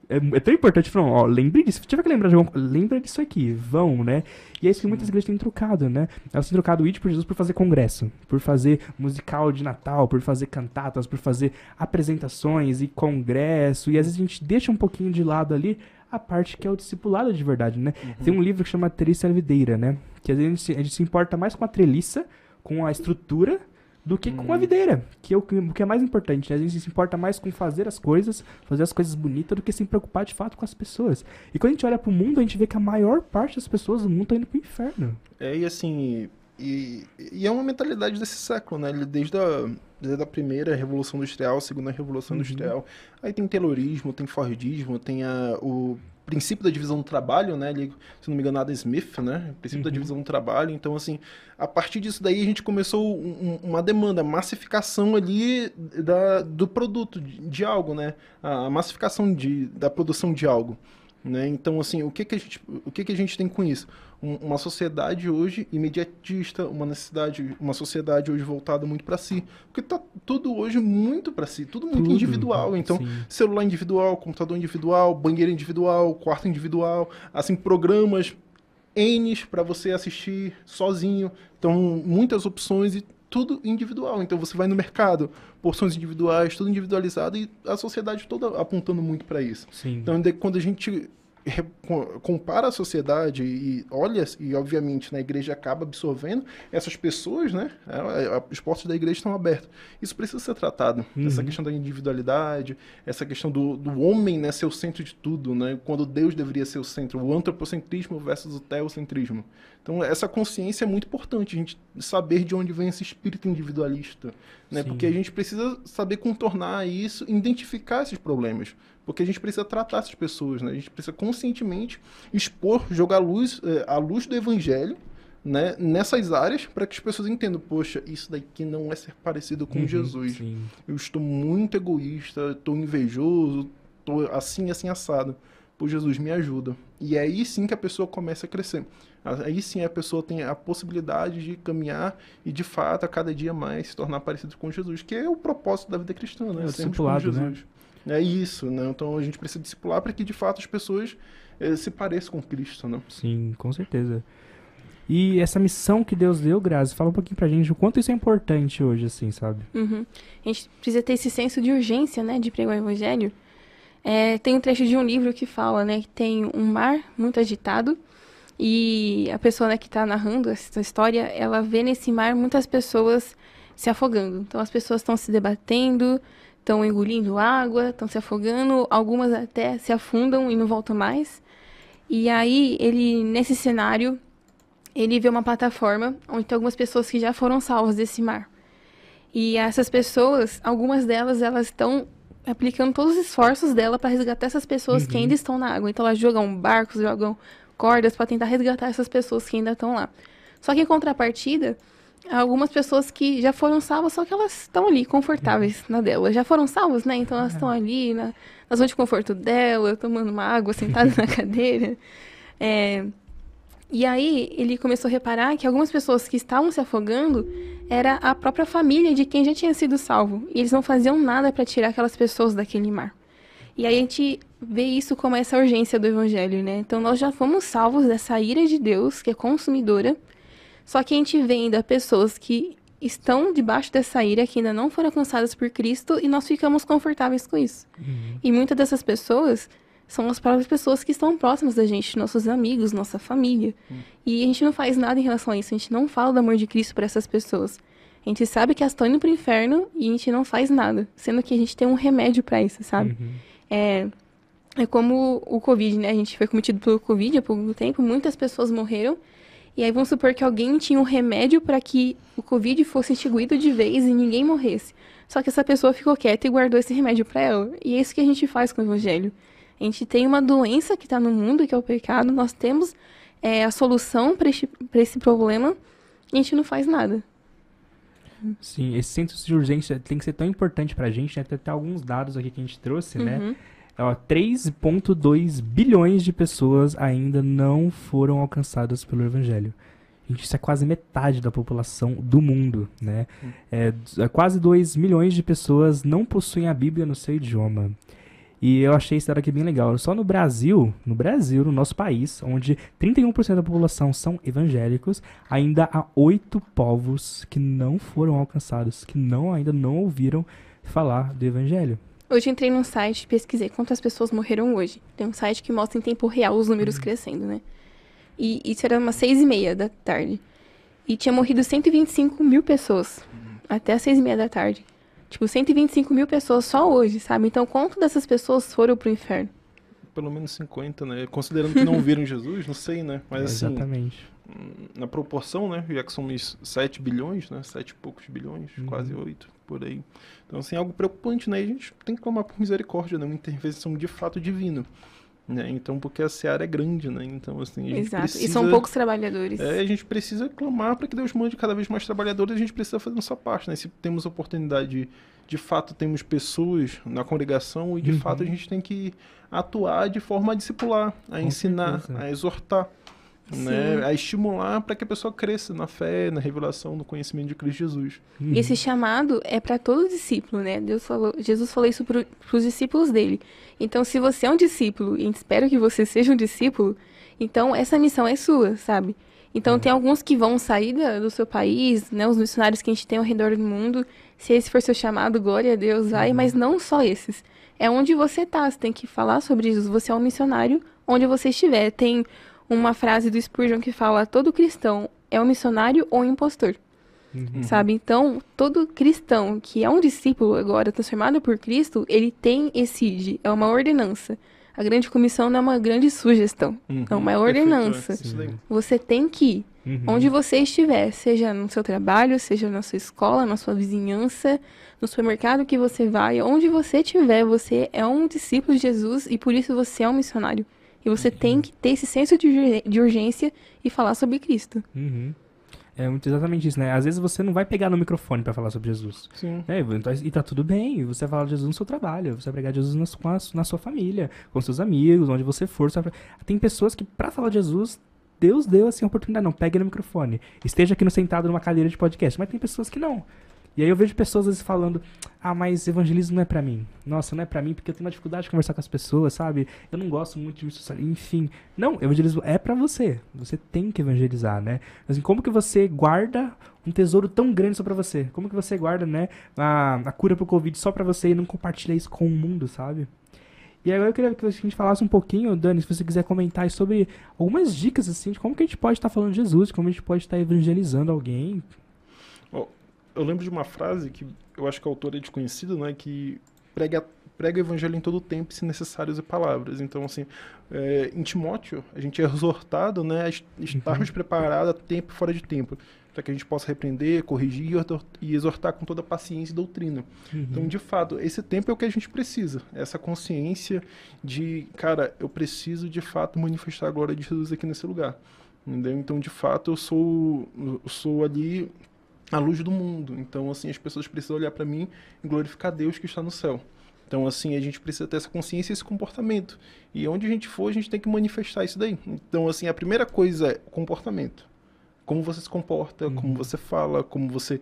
É, é, tão importante, falar, ó, lembre disso, se tiver que lembrar de alguma coisa, lembra disso aqui, vão, né? E é isso que muitas igrejas têm trocado, né? Elas têm trocado o It por Jesus por fazer congresso, por fazer musical de Natal, por fazer cantatas, por fazer apresentações e congresso, e às vezes a gente deixa um pouquinho de lado ali a parte que é o discipulado de verdade, né? Uhum. Tem um livro que chama Treliça Videira, né? Que às vezes a gente, a gente se importa mais com a treliça, com a estrutura, do que com a uhum. videira, que é o que é mais importante. Né? A gente se importa mais com fazer as coisas, fazer as coisas bonitas, do que se preocupar de fato com as pessoas. E quando a gente olha pro mundo, a gente vê que a maior parte das pessoas do mundo tá indo pro inferno.
É, e assim, e, e é uma mentalidade desse século, né? Desde a, desde a primeira revolução industrial, segunda revolução uhum. industrial. Aí tem terrorismo, tem fordismo, tem a, o princípio da divisão do trabalho, né? Ele, se não me engano, Adam Smith, né? O princípio uhum. da divisão do trabalho. Então, assim, a partir disso daí a gente começou um, uma demanda, massificação ali da, do produto, de, de algo, né? A, a massificação de, da produção de algo. Né? Então, assim, o que, que, a, gente, o que, que a gente tem com isso? Um, uma sociedade hoje imediatista, uma necessidade, uma sociedade hoje voltada muito para si. Porque tá tudo hoje muito para si, tudo muito tudo, individual. Então, sim. celular individual, computador individual, banheiro individual, quarto individual, assim, programas N para você assistir sozinho. Então, muitas opções e tudo individual. Então você vai no mercado, porções individuais, tudo individualizado e a sociedade toda apontando muito para isso.
Sim.
Então quando a gente compara a sociedade e olha, e obviamente na igreja acaba absorvendo essas pessoas, né? É, é, os portos da igreja estão abertos. Isso precisa ser tratado. Uhum. Essa questão da individualidade, essa questão do, do homem né, ser o centro de tudo, né? Quando Deus deveria ser o centro. O antropocentrismo versus o teocentrismo. Então, essa consciência é muito importante, a gente saber de onde vem esse espírito individualista. Né? Porque a gente precisa saber contornar isso, identificar esses problemas. Porque a gente precisa tratar essas pessoas, né? A gente precisa conscientemente expor, jogar luz, é, a luz do evangelho né, nessas áreas para que as pessoas entendam, poxa, isso daqui não é ser parecido com uhum, Jesus. Sim. Eu estou muito egoísta, estou invejoso, estou assim, assim, assado. Por Jesus, me ajuda. E é aí sim que a pessoa começa a crescer. Aí sim a pessoa tem a possibilidade de caminhar e de fato a cada dia mais se tornar parecido com Jesus, que é o propósito da vida cristã, né? É,
Sempre com né? Jesus. Né?
É isso, né? Então a gente precisa discipular para que de fato as pessoas eh, se pareçam com Cristo, né?
Sim, com certeza. E essa missão que Deus deu, Grazi, fala um pouquinho pra gente o quanto isso é importante hoje, assim, sabe?
Uhum. A gente precisa ter esse senso de urgência, né, de pregar o evangelho. É, tem um trecho de um livro que fala, né, que tem um mar muito agitado e a pessoa né, que está narrando essa história, ela vê nesse mar muitas pessoas se afogando. Então as pessoas estão se debatendo, estão engolindo água, estão se afogando, algumas até se afundam e não voltam mais. E aí, ele, nesse cenário, ele vê uma plataforma onde tem algumas pessoas que já foram salvas desse mar. E essas pessoas, algumas delas, elas estão aplicando todos os esforços dela para resgatar essas pessoas uhum. que ainda estão na água. Então elas jogam barcos, jogam cordas para tentar resgatar essas pessoas que ainda estão lá. Só que em contrapartida, algumas pessoas que já foram salvas, só que elas estão ali, confortáveis na dela. Já foram salvas, né? Então elas estão ali na, na zona de conforto dela, tomando uma água, sentada na cadeira. É, e aí ele começou a reparar que algumas pessoas que estavam se afogando era a própria família de quem já tinha sido salvo. E eles não faziam nada para tirar aquelas pessoas daquele mar. E aí a gente vê isso como essa urgência do evangelho, né? Então nós já fomos salvos dessa ira de Deus, que é consumidora, só que a gente vê ainda pessoas que estão debaixo dessa ira, que ainda não foram alcançadas por Cristo, e nós ficamos confortáveis com isso. Uhum. E muitas dessas pessoas são as próprias pessoas que estão próximas da gente, nossos amigos, nossa família. Uhum. E a gente não faz nada em relação a isso, a gente não fala do amor de Cristo para essas pessoas. A gente sabe que elas estão indo para o inferno e a gente não faz nada, sendo que a gente tem um remédio para isso, sabe? Uhum. É, é como o Covid, né? A gente foi cometido pelo Covid há pouco tempo, muitas pessoas morreram e aí vamos supor que alguém tinha um remédio para que o Covid fosse extinguido de vez e ninguém morresse. Só que essa pessoa ficou quieta e guardou esse remédio para ela. E é isso que a gente faz com o Evangelho. A gente tem uma doença que está no mundo, que é o pecado. Nós temos é, a solução para esse, esse problema e a gente não faz nada.
Sim, esse centro de urgência tem que ser tão importante para a gente, né? Tem até alguns dados aqui que a gente trouxe, né? uhum. né? 3,2 bilhões de pessoas ainda não foram alcançadas pelo Evangelho. Gente, isso é quase metade da população do mundo, né? É, é quase 2 milhões de pessoas não possuem a Bíblia no seu idioma. E eu achei esse dado aqui bem legal. Só no Brasil, no Brasil, no nosso país, onde 31% da população são evangélicos, ainda há oito povos que não foram alcançados, que não ainda não ouviram falar do evangelho.
Hoje entrei num site e pesquisei quantas pessoas morreram hoje. Tem um site que mostra em tempo real os números uhum. crescendo, né? E isso era umas seis e meia da tarde. E tinha morrido 125 mil pessoas. Uhum. Até as seis e meia da tarde. Tipo, 125 mil pessoas só hoje, sabe? Então, quanto dessas pessoas foram pro inferno?
Pelo menos 50, né? Considerando que não viram Jesus, não sei, né? Mas assim,
Exatamente.
Na proporção, né? Já que somos 7 bilhões, né? 7 e poucos bilhões, uhum. quase 8, por aí. Então, assim, é algo preocupante, né? E a gente tem que clamar por misericórdia, né? Uma intervenção de fato divina. Né? Então, porque a seara é grande, né? Então, assim, a gente
Exato.
Precisa,
e são poucos trabalhadores.
É, a gente precisa clamar para que Deus mande cada vez mais trabalhadores, a gente precisa fazer nossa parte, né? Se temos oportunidade de, de fato, temos pessoas na congregação e, de uhum. fato, a gente tem que atuar de forma a discipular, a Com ensinar, certeza. a exortar né, a estimular para que a pessoa cresça na fé, na revelação, no conhecimento de Cristo Jesus.
Uhum. E esse chamado é para todo discípulo, né? Deus falou, Jesus falou isso para os discípulos dele. Então, se você é um discípulo, e espero que você seja um discípulo, então essa missão é sua, sabe? Então, uhum. tem alguns que vão sair da, do seu país, né? Os missionários que a gente tem ao redor do mundo. Se esse for seu chamado, glória a Deus, vai. Uhum. Mas não só esses. É onde você tá. Você tem que falar sobre Jesus. Você é um missionário onde você estiver. Tem uma frase do Spurgeon que fala: todo cristão é um missionário ou um impostor. Uhum. Sabe? Então, todo cristão que é um discípulo agora transformado por Cristo, ele tem esse ID, é uma ordenança. A grande comissão não é uma grande sugestão, uhum. é uma ordenança. Você tem que ir. Uhum. Onde você estiver, seja no seu trabalho, seja na sua escola, na sua vizinhança, no supermercado que você vai, onde você estiver, você é um discípulo de Jesus e por isso você é um missionário. E você uhum. tem que ter esse senso de, de urgência e falar sobre Cristo.
Uhum. É muito exatamente isso, né? Às vezes você não vai pegar no microfone para falar sobre Jesus.
Sim.
É, então, e tá tudo bem. Você vai falar de Jesus no seu trabalho, você vai pregar Jesus na, na sua família, com seus amigos, onde você for. Sabe? Tem pessoas que, para falar de Jesus, Deus deu assim a oportunidade. Não, pegue no microfone. Esteja aqui no sentado numa cadeira de podcast. Mas tem pessoas que não. E aí eu vejo pessoas às vezes falando: "Ah, mas evangelismo não é para mim". Nossa, não é para mim porque eu tenho uma dificuldade de conversar com as pessoas, sabe? Eu não gosto muito de me socializar. Enfim, não, evangelismo é para você. Você tem que evangelizar, né? Assim, como que você guarda um tesouro tão grande só para você? Como que você guarda, né, a, a cura pro Covid só para você e não compartilha isso com o mundo, sabe? E agora eu queria que a gente falasse um pouquinho, Dani, se você quiser comentar sobre algumas dicas assim de como que a gente pode estar falando de Jesus, como a gente pode estar evangelizando alguém
eu lembro de uma frase que eu acho que o autor é desconhecido, né? Que prega, prega o evangelho em todo o tempo, se necessário usar palavras. Então, assim, é, em Timóteo, a gente é exortado né, a estarmos uhum. preparados a tempo e fora de tempo, para que a gente possa repreender, corrigir e exortar com toda paciência e doutrina. Uhum. Então, de fato, esse tempo é o que a gente precisa, essa consciência de, cara, eu preciso de fato manifestar a glória de Jesus aqui nesse lugar. Entendeu? Então, de fato, eu sou, eu sou ali a luz do mundo. Então, assim, as pessoas precisam olhar para mim e glorificar Deus que está no céu. Então, assim, a gente precisa ter essa consciência e esse comportamento. E onde a gente for, a gente tem que manifestar isso daí. Então, assim, a primeira coisa é comportamento. Como você se comporta, uhum. como você fala, como você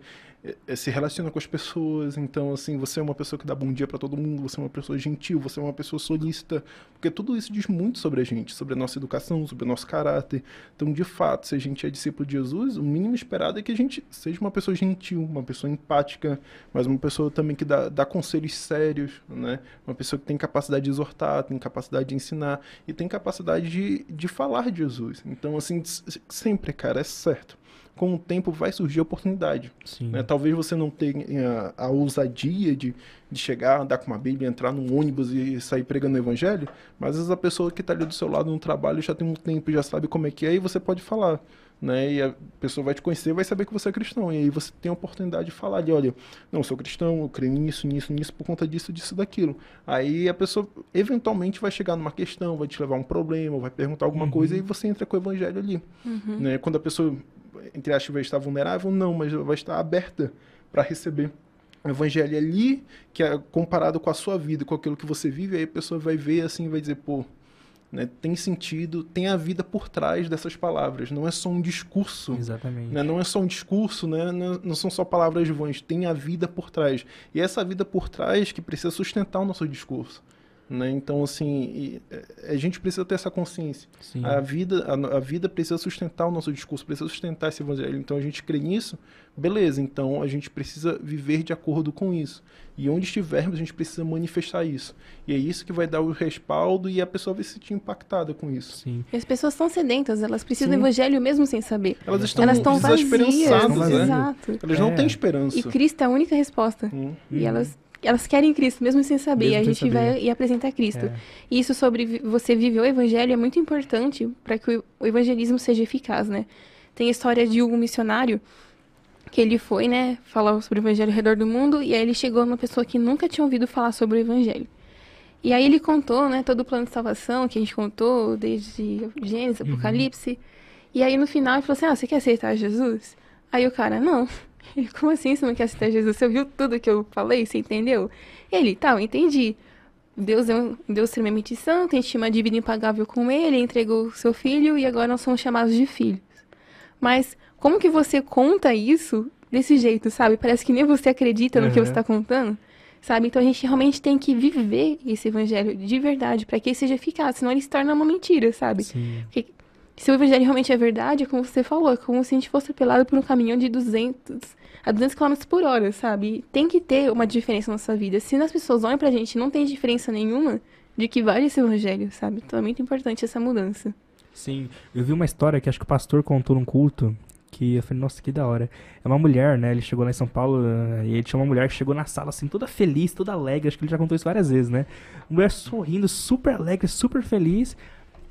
é, se relaciona com as pessoas. Então, assim, você é uma pessoa que dá bom dia para todo mundo, você é uma pessoa gentil, você é uma pessoa solícita. Porque tudo isso diz muito sobre a gente, sobre a nossa educação, sobre o nosso caráter. Então, de fato, se a gente é discípulo de Jesus, o mínimo esperado é que a gente seja uma pessoa gentil, uma pessoa empática, mas uma pessoa também que dá, dá conselhos sérios, né? Uma pessoa que tem capacidade de exortar, tem capacidade de ensinar e tem capacidade de, de falar de Jesus. Então, assim, sempre, cara, é certo com o tempo vai surgir oportunidade. Né? Talvez você não tenha a ousadia de, de chegar, andar com uma Bíblia, entrar num ônibus e sair pregando o evangelho, mas às vezes a pessoa que está ali do seu lado no trabalho já tem um tempo, já sabe como é que é e você pode falar. Né? E a pessoa vai te conhecer, vai saber que você é cristão. E aí você tem a oportunidade de falar de, olha, não, eu sou cristão, eu creio nisso, nisso, nisso, por conta disso, disso, daquilo. Aí a pessoa eventualmente vai chegar numa questão, vai te levar a um problema, vai perguntar alguma uhum. coisa e você entra com o evangelho ali. Uhum. Né? Quando a pessoa entre aspas, vai estar vulnerável? Não, mas vai estar aberta para receber o evangelho ali, que é comparado com a sua vida, com aquilo que você vive, aí a pessoa vai ver assim vai dizer, pô, né, tem sentido, tem a vida por trás dessas palavras, não é só um discurso.
Exatamente.
Né, não é só um discurso, né, não são só palavras vãs, tem a vida por trás. E é essa vida por trás que precisa sustentar o nosso discurso. Né? Então, assim, e, é, a gente precisa ter essa consciência.
Sim.
A vida, a, a, vida precisa sustentar o nosso discurso, precisa sustentar esse evangelho. Então, a gente crê nisso, beleza. Então, a gente precisa viver de acordo com isso. E onde estivermos, a gente precisa manifestar isso. E é isso que vai dar o respaldo e a pessoa vai se sentir impactada com isso.
Sim.
E as pessoas são sedentas, elas precisam Sim. do evangelho mesmo sem saber.
Elas estão,
elas estão
desesperançadas,
vazias,
né?
Exato.
Elas não
É.
têm esperança.
E Cristo é a única resposta.
Hum.
E elas, elas querem Cristo, mesmo sem saber.
Mesmo
a gente
saber.
vai e apresenta Cristo.
É.
E isso sobre você viver o evangelho é muito importante para que o- evangelismo seja eficaz, né? Tem a história de um missionário que ele foi, né, falar sobre o evangelho ao redor do mundo e aí ele chegou numa pessoa que nunca tinha ouvido falar sobre o evangelho. E aí ele contou, né, todo o plano de salvação que a gente contou desde Gênesis, Apocalipse. E aí no final ele falou assim: "Ah, você quer aceitar Jesus?" Aí o cara: "Não." Ele: "Como assim você não quer aceitar Jesus? Você ouviu tudo que eu falei, você entendeu?" Ele: "Tá, eu entendi." Deus é um Deus extremamente santo, a gente tinha uma dívida impagável com ele, entregou o seu filho e agora nós somos chamados de filhos. Mas como que você conta isso desse jeito, sabe? Parece que nem você acredita no que
Uhum.
você está contando, sabe? Então a gente realmente tem que viver esse evangelho de verdade para que ele seja eficaz, senão ele se torna uma mentira, sabe?
Sim.
Porque se o evangelho realmente é verdade, é como você falou, é como se a gente fosse atropelado por um caminhão de 200 a 200 km por hora, sabe? Tem que ter uma diferença na nossa vida. Se as pessoas olham pra gente não tem diferença nenhuma, de que vale esse evangelho, sabe? Então é muito importante essa mudança.
Sim, eu vi uma história que acho que o pastor contou num culto, que eu falei, nossa, que da hora. É uma mulher, né? Ele chegou lá em São Paulo eh, e ele tinha uma mulher que chegou na sala assim, toda feliz, toda alegre. Acho que ele já contou isso várias vezes, né? Uma mulher sorrindo, super alegre, super feliz.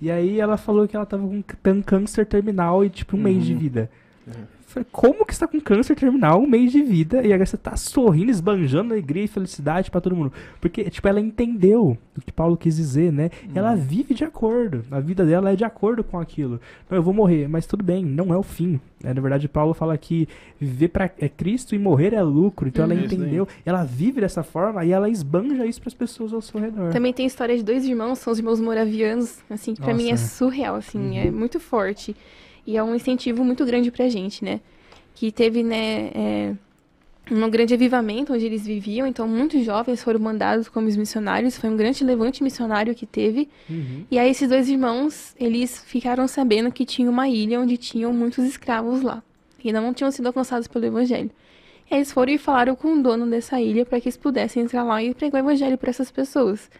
E aí ela falou que ela tava com câncer terminal e tipo um mês de
Uhum.
vida.
Uhum.
Falei, como que você tá com câncer terminal, um mês de vida, e agora você tá sorrindo, esbanjando alegria e felicidade pra todo mundo? Porque, tipo, ela entendeu o que Paulo quis dizer, né? E Ela vive de acordo. A vida dela é de acordo com aquilo. Não, eu vou morrer, mas tudo bem, não é o fim. É, na verdade, Paulo fala que viver para é Cristo e morrer é lucro. Então ela
Uhum.
Entendeu, ela vive dessa forma e ela esbanja isso pras pessoas ao seu redor.
Também tem a história de dois irmãos, são os irmãos moravianos, assim, que pra mim é surreal, assim,
Uhum.
é muito forte. E é um incentivo muito grande pra gente, né? Que teve, né, é, um grande avivamento onde eles viviam, então muitos jovens foram mandados como os missionários, foi um grande levante missionário que teve.
Uhum.
E aí esses dois irmãos, eles ficaram sabendo que tinha uma ilha onde tinham muitos escravos lá, que ainda não tinham sido alcançados pelo evangelho. E eles foram e falaram com o dono dessa ilha para que eles pudessem entrar lá e pregar o evangelho para essas pessoas.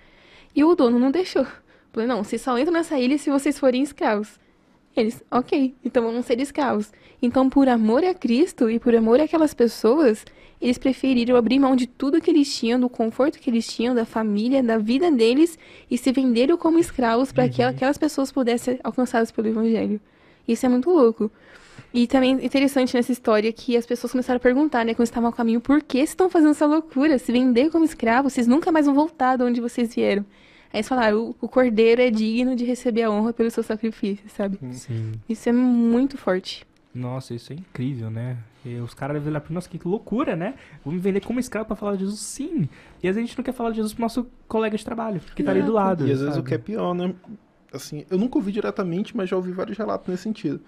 E o dono não deixou. Falou, não, vocês só entram nessa ilha se vocês forem escravos. Eles, ok, então vamos ser escravos. Então, por amor a Cristo e por amor àquelas pessoas, eles preferiram abrir mão de tudo que eles tinham, do conforto que eles tinham, da família, da vida deles, e se venderam como escravos para que aquelas pessoas pudessem ser alcançadas pelo Evangelho. Isso é muito louco. E também interessante nessa história que as pessoas começaram a perguntar, né, quando estavam ao caminho, por que estão fazendo essa loucura? Se vender como escravo, vocês nunca mais vão voltar de onde vocês vieram. Aí eles falaram, o, o cordeiro é digno de receber a honra pelo seu sacrifício, sabe?
Sim.
Isso é muito forte.
Nossa, isso é incrível, né? E os caras devem olhar pra nossa, que loucura, né? Vamos me vender como escravo pra falar de Jesus? Sim. E às vezes a gente não quer falar de Jesus pro nosso colega de trabalho, que tá ali do lado.
E às vezes o
sabe?
que é pior, né? Assim, eu nunca ouvi diretamente, mas já ouvi vários relatos nesse sentido.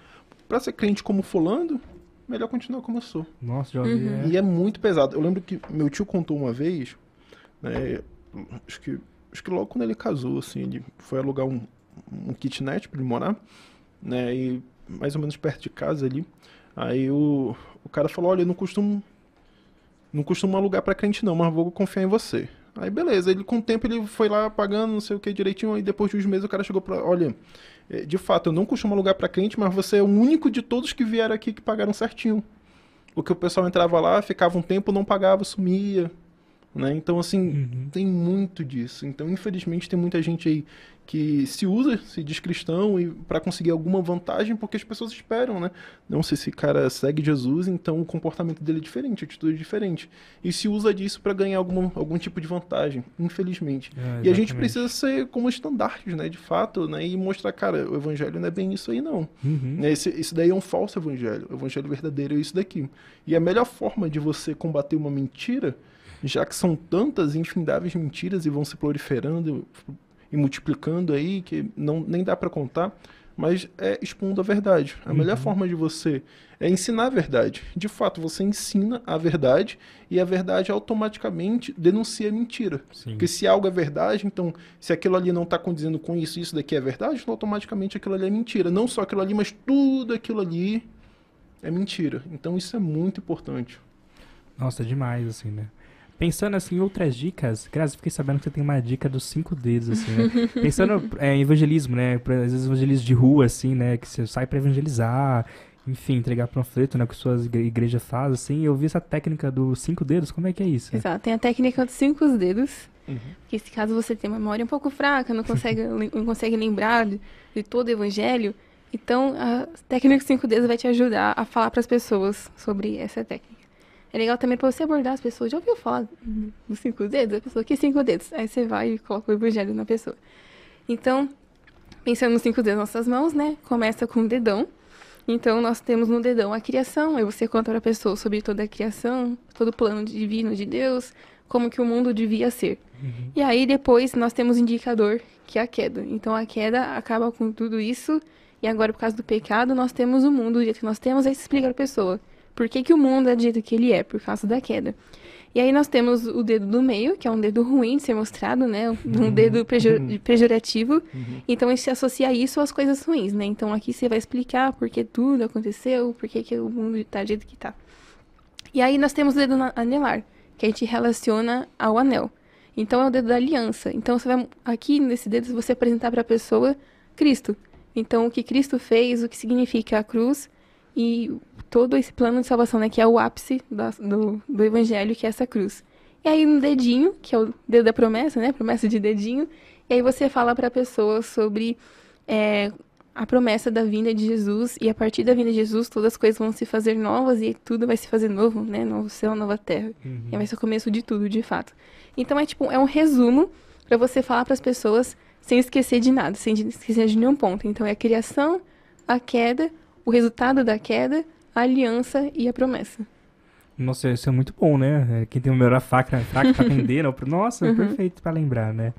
Pra ser crente como fulano, melhor continuar como eu sou.
Nossa, já ouvi.
Uhum.
é.
E é muito pesado. Eu lembro que meu tio contou uma vez, né, acho que, acho que logo quando ele casou, assim, ele foi alugar um, um kitnet pra ele morar, né, e mais ou menos perto de casa ali. Aí o, o cara falou, olha, eu não costumo, não costumo alugar pra crente não, mas vou confiar em você. Aí beleza, ele com o tempo ele foi lá pagando não sei o que direitinho, aí depois de uns meses o cara chegou pra, olha, eh, de fato, eu não costumo alugar pra crente, mas você é o único de todos que vieram aqui que pagaram certinho. Porque o pessoal entrava lá, ficava um tempo, não pagava, sumia. Né? Então, assim,
Uhum.
tem muito disso. Então, infelizmente, tem muita gente aí que se usa, se diz cristão e para conseguir alguma vantagem, porque as pessoas esperam, né? Não se esse cara segue Jesus, então o comportamento dele é diferente, a atitude é diferente. E se usa disso para ganhar alguma, algum tipo de vantagem, infelizmente.
É,
E a gente precisa ser como estandartes, né? De fato, né? E mostrar, cara, o evangelho não é bem isso aí, não.
Uhum.
Né, Esse, esse daí é um falso evangelho. O evangelho verdadeiro é isso daqui. E a melhor forma de você combater uma mentira, já que são tantas infindáveis mentiras e vão se proliferando e multiplicando aí, que não, nem dá para contar, mas é expondo a verdade. A
Uhum.
melhor forma de você é ensinar a verdade. De fato, você ensina a verdade e a verdade automaticamente denuncia a mentira.
Sim.
Porque se algo é verdade, então se aquilo ali não está condizendo com isso, isso daqui é verdade, então automaticamente aquilo ali é mentira. Não só aquilo ali, mas tudo aquilo ali é mentira. Então isso é muito importante.
Nossa, demais, assim, né? Pensando assim em outras dicas, Grazi, fiquei sabendo que você tem uma dica dos cinco dedos, assim, né? Pensando é, em evangelismo, né? Pra, às vezes evangelismo de rua, assim, né? Que você sai pra evangelizar, enfim, entregar panfleto, né? Que suas igre igrejas fazem, assim. Eu vi essa técnica dos cinco dedos, como é que é isso?
Exato. Tem a técnica dos cinco dedos, que se caso você tenha uma memória um pouco fraca, não consegue, não consegue lembrar de, de todo o evangelho, então a técnica dos cinco dedos vai te ajudar a falar para as pessoas sobre essa técnica. É legal também para você abordar as pessoas. Já ouviu falar dos cinco dedos? A pessoa, que cinco dedos? Aí você vai e coloca o evangelho na pessoa. Então, pensando nos cinco dedos nossas mãos, né? Começa com o dedão. Então, nós temos no dedão a criação. Aí você conta para a pessoa sobre toda a criação, todo o plano divino de Deus, como que o mundo devia ser.
Uhum.
E aí, depois, nós temos o indicador, que é a queda. Então, a queda acaba com tudo isso. E agora, por causa do pecado, nós temos o mundo do jeito que nós temos. Aí, você explica para a pessoa por que, que o mundo é do jeito que ele é, por causa da queda. E aí nós temos o dedo do meio, que é um dedo ruim de ser mostrado, né? Um dedo pejor- pejorativo. Então a gente associa isso às coisas ruins, né? Então aqui você vai explicar por que tudo aconteceu, por que, que o mundo tá do jeito que tá. E aí nós temos o dedo anelar, que a gente relaciona ao anel. Então é o dedo da aliança. Então você vai aqui nesse dedo você apresentar para a pessoa Cristo. Então o que Cristo fez, o que significa a cruz e todo esse plano de salvação, né, que é o ápice da- do, do evangelho, que é essa cruz. E aí no dedinho, que é o dedo da promessa, né, promessa de dedinho, e aí você fala para a pessoa sobre é, a promessa da vinda de Jesus e a partir da vinda de Jesus todas as coisas vão se fazer novas e tudo vai se fazer novo, né, novo céu, nova terra.
Uhum.
E vai ser o começo de tudo, de fato. Então é tipo, é um resumo para você falar para as pessoas sem esquecer de nada, sem esquecer de nenhum ponto. Então é a criação, a queda, o resultado da queda, a aliança e a promessa.
Nossa, isso é muito bom, né? É, Quem tem o melhor faca, fraca pra aprender, não, nossa, é
Uhum.
perfeito pra lembrar, né?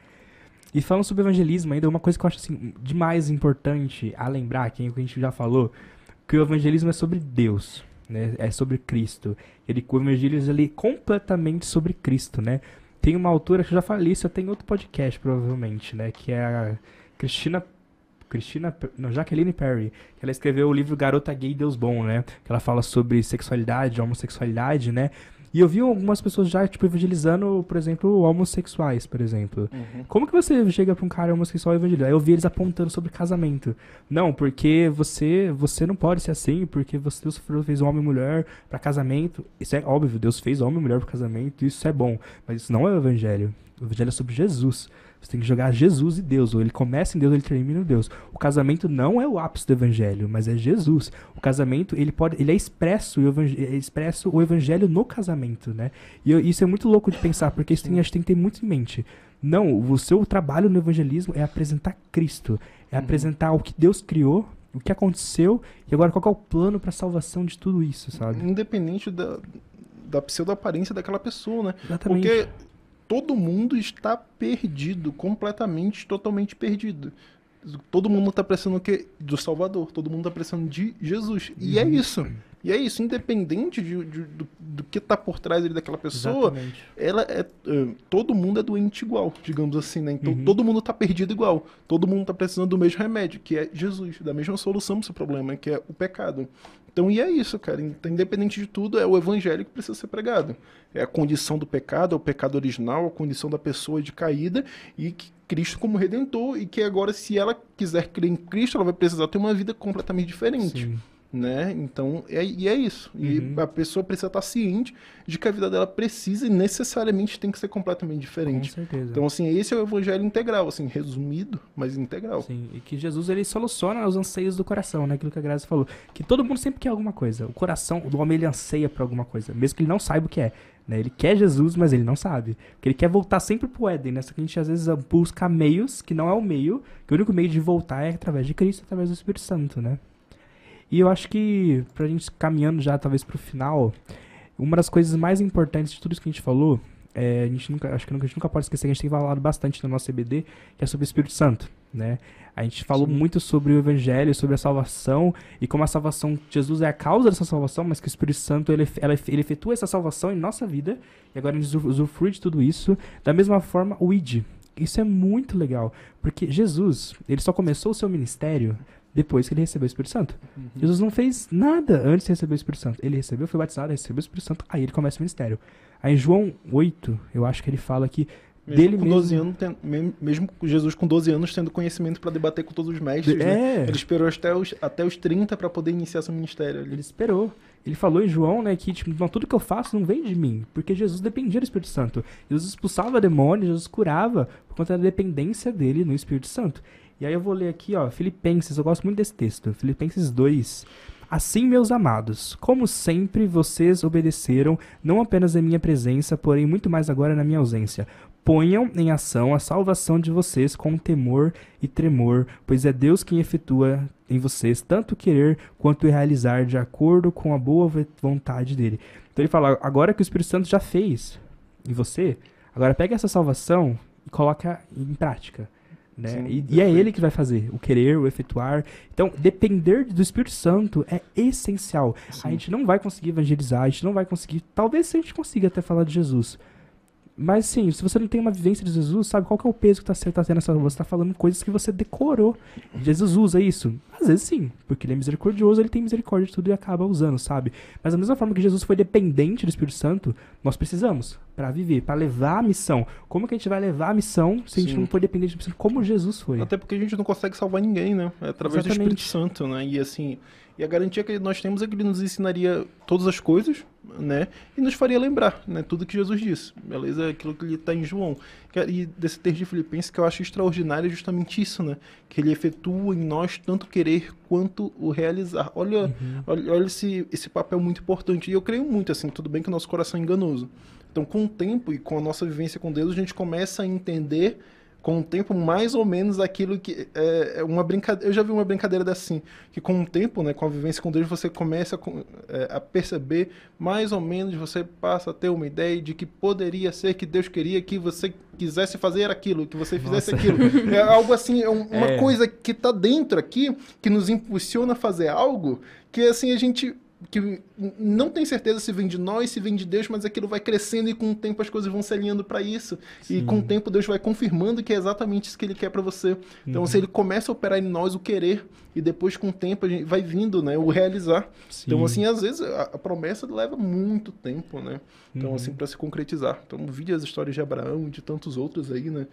E falando sobre evangelismo ainda, uma coisa que eu acho assim, demais importante a lembrar, que é o que a gente já falou, que o evangelismo é sobre Deus, né? É sobre Cristo. Ele, o evangelismo ele é completamente sobre Cristo, né? Tem uma autora que eu já falei isso, tem outro podcast provavelmente, né? Que é a Cristina Cristina, não, Jacqueline Perry, que ela escreveu o livro Garota Gay Deus Bom, né? Que ela fala sobre sexualidade, homossexualidade, né? E eu vi algumas pessoas já, tipo, evangelizando, por exemplo, homossexuais, por exemplo. Como que você chega pra um cara homossexual e evangeliza? Aí eu vi eles apontando sobre casamento. Não, porque você você não pode ser assim, porque você, Deus fez homem e mulher pra casamento. Isso é óbvio, Deus fez homem e mulher pro casamento, isso é bom. Mas isso não é o evangelho. O evangelho é sobre Jesus. Você tem que jogar Jesus e Deus. Ou ele começa em Deus, ou ele termina em Deus. O casamento não é o ápice do evangelho, mas é Jesus. O casamento, ele pode, ele é expresso, é expresso o evangelho no casamento, né? E eu- isso é muito louco de pensar, porque isso tem, a gente tem que ter muito em mente. Não, o seu trabalho no evangelismo é apresentar Cristo, é apresentar o que Deus criou, o que aconteceu e agora qual é o plano para salvação de tudo isso, sabe?
Independente da, da pseudo-aparência daquela pessoa, né?
Exatamente.
Porque todo mundo está perdido, completamente, totalmente perdido. Todo mundo está precisando o quê? Do Salvador. Todo mundo está precisando de Jesus. E é
Uhum.
isso. E é isso. Independente de, de- do, do que está por trás daquela pessoa,
Exatamente.
ela é. eh, todo mundo é doente igual, digamos assim, né? Então
Uhum.
todo mundo está perdido igual. Todo mundo está precisando do mesmo remédio, que é Jesus, da mesma solução para o seu problema, que é o pecado. Então, e é isso, cara. Então, independente de tudo, é o evangelho que precisa ser pregado. É a condição do pecado, é o pecado original, a condição da pessoa de caída e que Cristo como redentor e que agora, se ela quiser crer em Cristo, ela vai precisar ter uma vida completamente diferente
Sim.
Né? Então, é, e é isso. E
Uhum.
a pessoa precisa estar ciente de que a vida dela precisa e necessariamente tem que ser completamente
Com
diferente.
certeza.
Então, assim, esse é o evangelho integral, assim, resumido, mas integral.
Sim, e que Jesus ele soluciona os anseios do coração, né? Aquilo que a Graça falou. Que todo mundo sempre quer alguma coisa. O coração do homem ele anseia por alguma coisa, mesmo que ele não saiba o que é. Né? Ele quer Jesus, mas ele não sabe. Porque ele quer voltar sempre pro Éden, né? Só que a gente às vezes busca meios que não é o meio, que o único meio de voltar é através de Cristo, através do Espírito Santo, né? E eu acho que, pra gente caminhando já talvez pro final, uma das coisas mais importantes de tudo isso que a gente falou é, a gente nunca, acho que a gente nunca pode esquecer que a gente tem falado bastante no nosso CBD, que é sobre o Espírito Santo, né? A gente falou Sim. muito sobre o Evangelho, sobre a salvação e como a salvação, Jesus é a causa dessa salvação, mas que o Espírito Santo ele, ele efetua essa salvação em nossa vida e agora a gente usufrui de tudo isso. Da mesma forma, o ID. Isso é muito legal, porque Jesus, ele só começou o seu ministério depois que ele recebeu o Espírito Santo. Uhum. Jesus não fez nada antes de receber o Espírito Santo. Ele recebeu, foi batizado, recebeu o Espírito Santo, aí ele começa o ministério. Aí em João 8, eu acho que ele fala que
mesmo
dele
com 12 anos, mesmo Jesus com 12 anos tendo conhecimento para debater com todos os mestres, né? é. né? Ele esperou até os, até os 30 para poder iniciar seu ministério.
Ele esperou. Ele falou em João, né, que tipo, não, tudo que eu faço não vem de mim, porque Jesus dependia do Espírito Santo. Jesus expulsava demônios, Jesus curava por conta da dependência dele no Espírito Santo. E aí eu vou ler aqui, ó, Filipenses, eu gosto muito desse texto, Filipenses 2. Assim, meus amados, como sempre vocês obedeceram, não apenas em minha presença, porém muito mais agora na minha ausência. Ponham em ação a salvação de vocês com temor e tremor, pois é Deus quem efetua em vocês tanto querer quanto realizar de acordo com a boa vontade dele. Então ele fala: agora que o Espírito Santo já fez em você, agora pega essa salvação e coloca em prática. Né? Sim, e, e, é ele que vai fazer, o querer, o efetuar. Então, depender do Espírito Santo é essencial. Sim. A gente não vai conseguir evangelizar, a gente não vai conseguir. Talvez a gente consiga até falar de Jesus. Mas sim, se você não tem uma vivência de Jesus, sabe qual que é o peso que você está tendo nessa Você está falando coisas que você decorou. Jesus usa isso? Às vezes sim, porque ele é misericordioso, ele tem misericórdia de tudo e acaba usando, sabe? Mas da mesma forma que Jesus foi dependente do Espírito Santo, nós precisamos para viver, para levar a missão. Como que a gente vai levar a missão se a gente sim. não for dependente do Espírito Santo, como Jesus foi?
Até porque a gente não consegue salvar ninguém, né? É através Exatamente. do Espírito Santo, né? E assim, e a garantia que nós temos é que ele nos ensinaria todas as coisas, né? E nos faria lembrar, né? Tudo que Jesus disse. Beleza? Aquilo que ele está em João. E desse texto de Filipenses que eu acho extraordinário é justamente isso, né? Que ele efetua em nós tanto querer quanto o realizar. Olha, uhum. olha, olha esse, esse papel muito importante. E eu creio muito, assim, tudo bem que o nosso coração é enganoso. Então, com o tempo e com a nossa vivência com Deus, a gente começa a entender com o tempo mais ou menos aquilo que é, é uma brincadeira. Eu já vi uma brincadeira assim, que com o tempo, né, com a vivência com Deus, você começa a, é, a perceber mais ou menos, você passa a ter uma ideia de que poderia ser que Deus queria que você quisesse fazer aquilo, que você fizesse Nossa. aquilo. É algo assim, é uma é. coisa que está dentro aqui, que nos impulsiona a fazer algo, que assim a gente que não tem certeza se vem de nós, se vem de Deus, mas aquilo vai crescendo e com o tempo as coisas vão se alinhando para isso. Sim. E com o tempo Deus vai confirmando que é exatamente isso que ele quer para você. Então, uhum. se ele começa a operar em nós o querer e depois com o tempo a gente vai vindo, né, o realizar. Sim. Então, assim, às vezes a, a, promessa leva muito tempo, né? Então, uhum. assim, para se concretizar. Então, vi as histórias de Abraão e de tantos outros aí, né?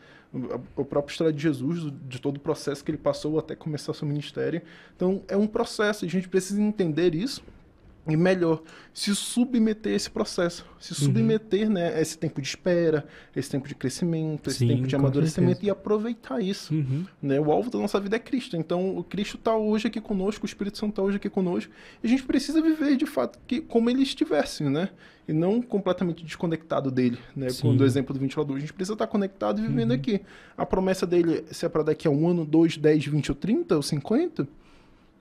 O próprio história de Jesus, de todo o processo que ele passou até começar seu ministério. Então, é um processo, a gente precisa entender isso e melhor, se submeter a esse processo, se uhum. submeter né, a esse tempo de espera, esse tempo de crescimento, esse Sim, tempo de amadurecimento e aproveitar isso. Uhum. Né? O alvo da nossa vida é Cristo. Então, o Cristo está hoje aqui conosco, o Espírito Santo está hoje aqui conosco, e a gente precisa viver de fato que, como ele estivesse, né? E não completamente desconectado dele, né? Com o exemplo do ventilador. A gente precisa estar conectado e vivendo uhum. aqui. A promessa dele, se é para daqui a um ano, dois, dez, vinte ou trinta ou cinquenta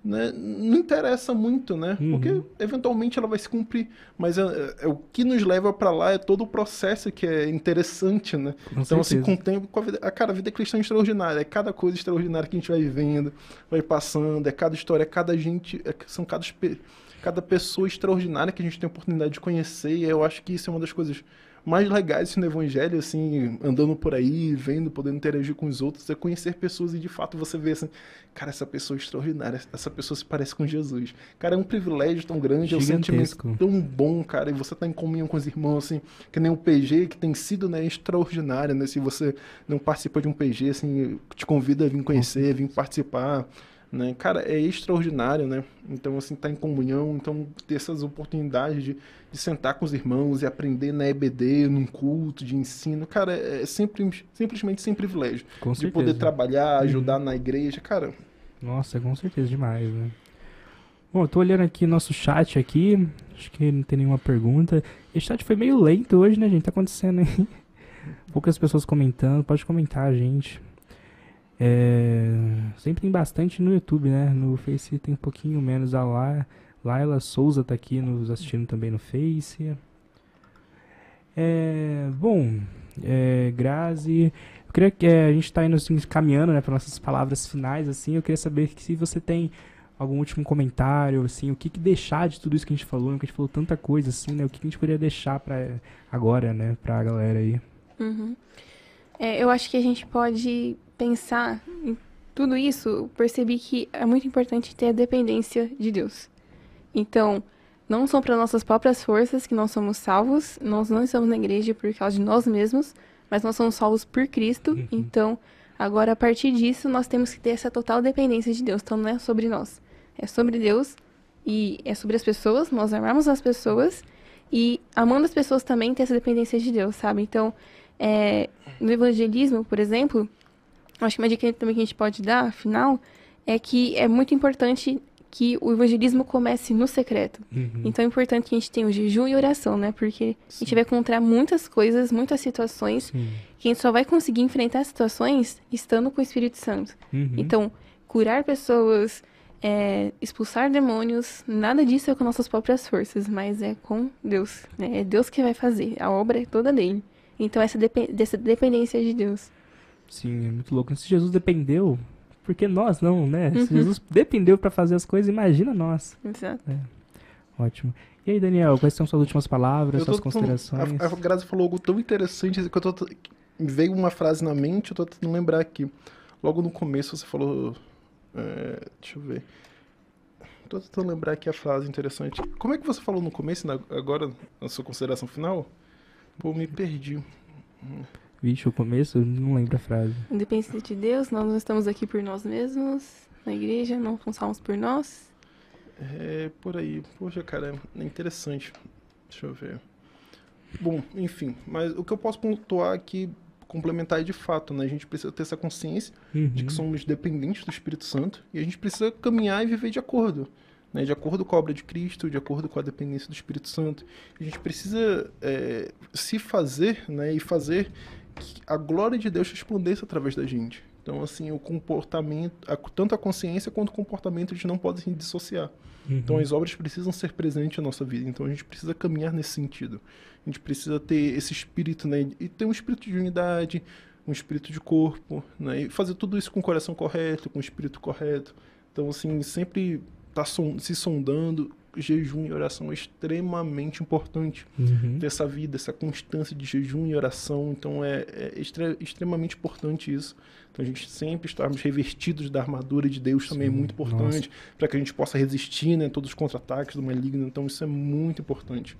né, não interessa muito, né? Uhum. Porque eventualmente ela vai se cumprir. Mas é, é, é o que nos leva para lá é todo o processo que é interessante, né? Com então, assim, certeza. assim, com o tempo, com a, vida, a, cara, a vida é cristã extraordinária. É cada coisa extraordinária que a gente vai vivendo, vai passando, é cada história, é cada gente, é, são cada, cada pessoa extraordinária que a gente tem a oportunidade de conhecer. E eu acho que isso é uma das coisas mais legais no evangelho, assim, andando por aí, vendo, podendo interagir com os outros, é conhecer pessoas e de fato você vê assim, cara, essa pessoa é extraordinária, essa pessoa se parece com Jesus. Cara, é um privilégio tão grande, é um sentimento tão bom, cara, e você tá em comunhão com os irmãos, assim, que nem o PG, que tem sido, né, extraordinário, né, se você não participa de um PG, assim, te convida a vir conhecer, vir participar, né? Cara, é extraordinário, né? Então, assim, tá em comunhão, então ter essas oportunidades de, de sentar com os irmãos e aprender na EBD, num culto de ensino, cara, é sempre, simplesmente sem privilégio. Com de poder trabalhar, uhum. ajudar uhum. na igreja, cara.
Nossa, com certeza demais, né? Bom, eu tô olhando aqui nosso chat aqui, acho que não tem nenhuma pergunta. Esse chat foi meio lento hoje, né, gente? Tá acontecendo aí. Poucas pessoas comentando, pode comentar, gente. É, sempre tem bastante no YouTube, né? No Face tem um pouquinho menos. A La, Laila Souza tá aqui nos assistindo também no Face. É, bom, é, Grazi, eu queria que é, a gente está indo assim, caminhando, né, para nossas palavras finais, assim. Eu queria saber que se você tem algum último comentário, assim, o que, que deixar de tudo isso que a gente falou, que a gente falou tanta coisa, assim, né? O que, que a gente poderia deixar para agora, né, para a galera aí.
Uhum. É, eu acho que a gente pode pensar em tudo isso. Percebi que é muito importante ter a dependência de Deus. Então, não são para nossas próprias forças que nós somos salvos, nós não estamos na igreja por causa de nós mesmos, mas nós somos salvos por Cristo. Uhum. Então, agora a partir disso, nós temos que ter essa total dependência de Deus. Então, não é sobre nós é sobre Deus e é sobre as pessoas, nós amarmos as pessoas e amando as pessoas também ter essa dependência de Deus, sabe? Então, é, no evangelismo, por exemplo, acho que uma dica também que a gente pode dar, afinal, é que é muito importante que o evangelismo comece no secreto. Uhum. Então é importante que a gente tenha o jejum e oração, né? Porque Sim. a gente vai encontrar muitas coisas, muitas situações Sim. que a gente só vai conseguir enfrentar situações estando com o Espírito Santo. Uhum. Então, curar pessoas, é, expulsar demônios, nada disso é com nossas próprias forças, mas é com Deus. Né? É Deus que vai fazer, a obra é toda dele. Então, essa, dep dessa dependência de Deus.
Sim, é muito louco. Se Jesus dependeu, por que nós não, né? Uhum. Se Jesus dependeu para fazer as coisas, imagina nós.
Exato.
É. Ótimo. E aí, Daniel, quais são suas últimas palavras, suas considerações?
A, a Grazi falou algo tão interessante que eu tô, me veio uma frase na mente, eu tô tentando lembrar aqui. Logo no começo você falou é, deixa eu ver. Tô tentando lembrar aqui a frase interessante. Como é que você falou no começo, agora, na sua consideração final? Pô, me perdi.
Vixe, o começo, não lembro a frase.
Independente de Deus, nós não estamos aqui por nós mesmos, na igreja, não somos por nós.
É, por aí. Poxa, cara, é interessante. Deixa eu ver. Bom, enfim, mas o que eu posso pontuar aqui complementar de fato, né? A gente precisa ter essa consciência uhum. de que uhum. somos dependentes do Espírito Santo e a gente precisa caminhar e viver de acordo, né? De acordo com a obra de Cristo, de acordo com a dependência do Espírito Santo. A gente precisa é, se fazer, né? E fazer a glória de Deus resplandeça através da gente. Então, assim, o comportamento, a, tanto a consciência quanto o comportamento, a gente não pode se dissociar. Uhum. Então, as obras precisam ser presentes na nossa vida. Então, a gente precisa caminhar nesse sentido. A gente precisa ter esse espírito, né? E ter um espírito de unidade, um espírito de corpo, né? E fazer tudo isso com o coração correto, com o espírito correto. Então, assim, sempre tá se sondando, jejum e oração é extremamente importante. Uhum. Ter essa vida, essa constância de jejum e oração. Então é, é extre extremamente importante isso. Então a gente sempre estarmos revestidos da armadura de Deus também é Sim, é muito importante para que a gente possa resistir, né, todos os contra-ataques do maligno. Então isso é muito importante.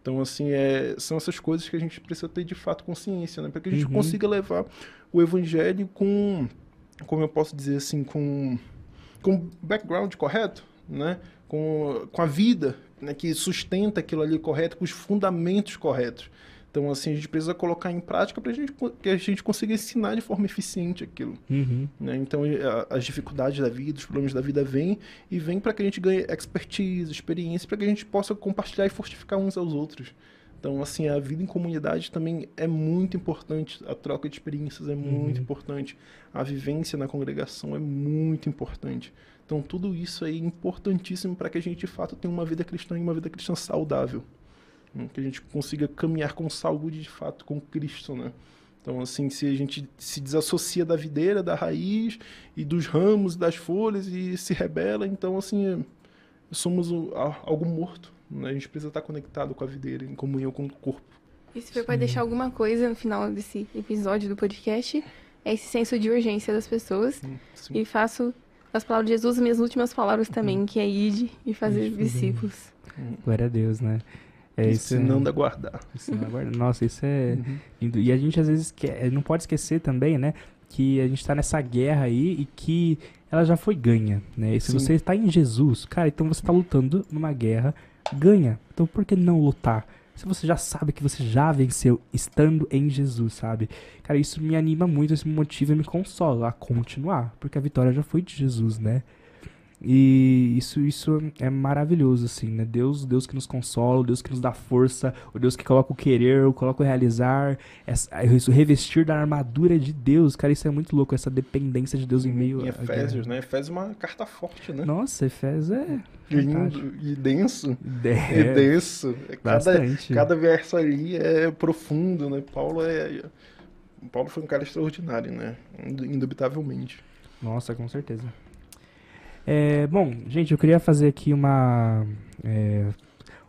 Então assim é, são essas coisas que a gente precisa ter de fato consciência, né, para que a gente uhum. consiga levar o evangelho com, como eu posso dizer assim, com com background correto, né? com, com a vida né, que sustenta aquilo ali correto, com os fundamentos corretos. Então, assim, a gente precisa colocar em prática para que a gente consiga ensinar de forma eficiente aquilo. Uhum. Né? Então, a, as dificuldades da vida, os problemas da vida vêm e vêm para que a gente ganhe expertise, experiência, para que a gente possa compartilhar e fortificar uns aos outros. Então, assim, a vida em comunidade também é muito importante, a troca de experiências é muito uhum. importante, a vivência na congregação é muito importante. Então, tudo isso é importantíssimo para que a gente, de fato, tenha uma vida cristã e uma vida cristã saudável. Né? Que a gente consiga caminhar com saúde, de fato, com Cristo, né? Então, assim, se a gente se desassocia da videira, da raiz e dos ramos e das folhas e se rebela, então, assim, somos algo morto. A gente precisa estar conectado com a videira, em comunhão com o corpo.
E se for para deixar alguma coisa no final desse episódio do podcast, é esse senso de urgência das pessoas. Sim. E faço as palavras de Jesus, minhas últimas palavras também, uhum. que é ide e fazer discípulos.
Uhum. Glória a Deus, né?
É, ensinando é, a guardar.
Ensinando a guardar. Nossa, isso é uhum. lindo. E a gente às vezes quer, não pode esquecer também, né? Que a gente está nessa guerra aí e que ela já foi ganha, né? E se Sim. você está em Jesus, cara, então você está lutando numa guerra ganha. Então por que não lutar? se você já sabe que você já venceu estando em Jesus, sabe? Cara, isso me anima muito, isso me motiva e me consola a continuar, porque a vitória já foi de Jesus, né? E isso, isso é maravilhoso, assim, né? Deus, Deus que nos consola, o Deus que nos dá força, o Deus que coloca o querer, o coloca o realizar, essa, isso revestir da armadura de Deus, cara, isso é muito louco, essa dependência de Deus em meio
em Efésios, né? Efésios é uma carta forte, né?
Nossa, Efésios é
lindo e denso.
É,
é denso.
Cada, bastante.
cada verso ali é profundo, né? Paulo é Paulo foi um cara extraordinário, né? Indubitavelmente.
Nossa, com certeza. É, bom, gente, eu queria fazer aqui uma é,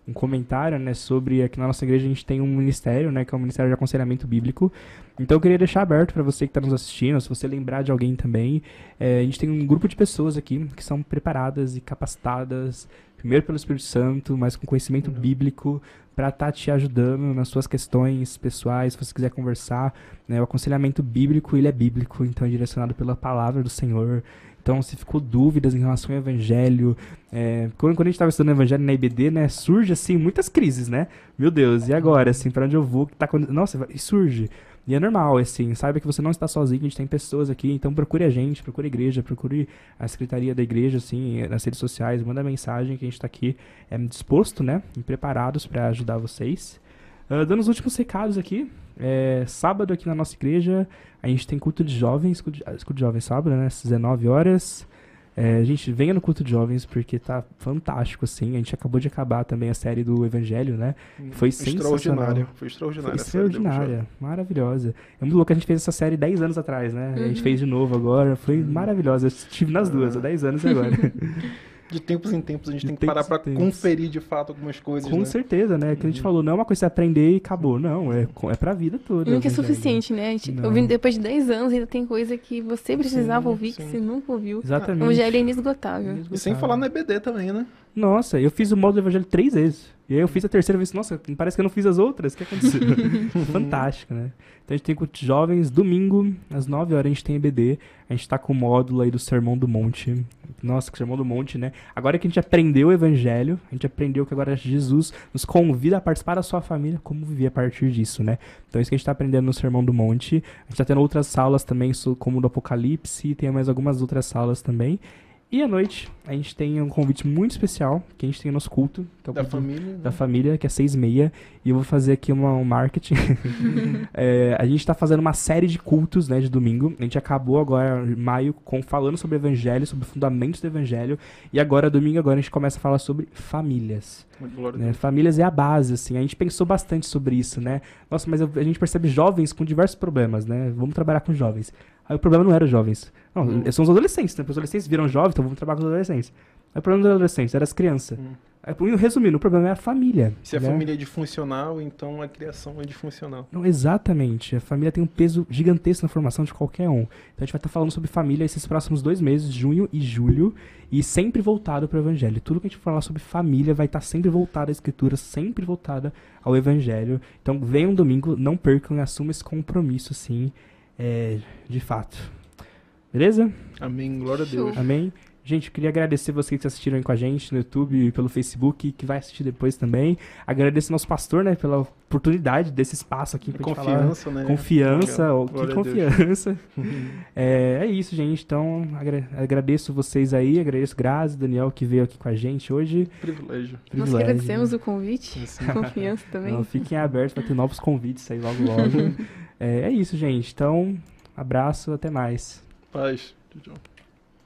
um comentário, né, sobre aqui na nossa igreja a gente tem um ministério, né, que é o Ministério de Aconselhamento Bíblico. Então eu queria deixar aberto para você que está nos assistindo, se você lembrar de alguém também. É, a gente tem um grupo de pessoas aqui que são preparadas e capacitadas, primeiro pelo Espírito Santo, mas com conhecimento uhum. bíblico, para estar tá te ajudando nas suas questões pessoais, se você quiser conversar. Né, o aconselhamento bíblico, ele é bíblico, então é direcionado pela palavra do Senhor. Então, se ficou dúvidas em relação ao evangelho, é, quando, quando, a gente estava estudando evangelho na IBD, né, surge assim muitas crises, né? Meu Deus, e agora, assim, para onde eu vou? Que tá Nossa, e surge. E é normal, assim, saiba que você não está sozinho, a gente tem pessoas aqui, então procure a gente, procure a igreja, procure a secretaria da igreja, assim, nas redes sociais, manda mensagem que a gente está aqui é, disposto, né, e preparados para ajudar vocês. Uh, dando os últimos recados aqui, é, sábado aqui na nossa igreja, a gente tem culto de jovens, culto de, ah, culto de jovens sábado, né? Às 19 horas. É, a gente venha no culto de jovens porque tá fantástico, assim. A gente acabou de acabar também a série do Evangelho, né?
Hum, foi sensacional. Foi extraordinária.
Foi extraordinária, maravilhosa. É muito louco, a gente fez essa série 10 anos atrás, né? Uhum. A gente uhum. fez de novo agora. Foi uhum. maravilhosa. Eu estive nas duas, há 10 anos e agora.
de tempos em tempos a gente de tem que parar para conferir de fato algumas coisas.
Com
né?
certeza, né? Que a gente uhum. falou, não é uma coisa que você aprender e acabou. Não, é, é pra vida toda.
E nunca é suficiente, né? Gente, ouvindo depois de 10 anos, ainda tem coisa que você precisava sim, ouvir sim. que você nunca ouviu.
Exatamente.
O evangelho é inesgotável. inesgotável.
E sem falar no EBD também, né?
Nossa, eu fiz o modo do evangelho três vezes. E aí eu fiz a terceira vez, nossa, parece que eu não fiz as outras. O que aconteceu? Fantástico, né? Então a gente tem com jovens, domingo, às 9 horas a gente tem EBD. A gente tá com o módulo aí do Sermão do Monte. Nossa, que Sermão do Monte, né? Agora que a gente aprendeu o evangelho, a gente aprendeu que agora Jesus nos convida a participar da sua família, como viver a partir disso, né? Então é isso que a gente tá aprendendo no Sermão do Monte. A gente tá tendo outras salas também, como do Apocalipse, tem mais algumas outras salas também. E à noite, a gente tem um convite muito especial, que a gente tem no nosso culto, que é o
da
culto
família, né?
da família, que é seis e meia. E eu vou fazer aqui uma, um marketing. é, a gente está fazendo uma série de cultos, né, de domingo. A gente acabou agora, em maio, com, falando sobre o evangelho, sobre fundamentos do evangelho. E agora, domingo, agora a gente começa a falar sobre famílias. Né? Famílias é a base, assim. A gente pensou bastante sobre isso, né? Nossa, mas a gente percebe jovens com diversos problemas, né? Vamos trabalhar com jovens. Aí o problema não era os jovens. Não, hum. são os adolescentes, né? Os adolescentes viram jovens, então vamos trabalhar com os adolescentes. Aí o problema dos adolescentes era as crianças. Hum. Aí, resumindo, o problema é a família.
Se né? a família é disfuncional, então a criação é disfuncional.
Não, exatamente. A família tem um peso gigantesco na formação de qualquer um. Então a gente vai estar falando sobre família esses próximos dois meses, junho e julho, e sempre voltado para o evangelho. Tudo que a gente falar sobre família vai estar sempre voltado à escritura, sempre voltada ao evangelho. Então venham domingo, não percam e assumam esse compromisso, sim, é, de fato. Beleza?
Amém. Glória a Deus.
Amém. Gente, eu queria agradecer vocês que assistiram aí com a gente no YouTube e pelo Facebook, que vai assistir depois também. Agradeço nosso pastor, né, pela oportunidade desse espaço aqui pra
Confiança,
falar.
né?
Confiança, ó, que confiança. é, é, isso, gente. Então, agra agradeço vocês aí, agradeço Grazi, Daniel, que veio aqui com a gente hoje.
Privilégio.
Privilégio. Nós agradecemos o convite, confiança também.
Então, fiquem abertos para ter novos convites aí logo logo. é, é isso, gente. Então, abraço, até mais.
Paz. Tchau, tchau.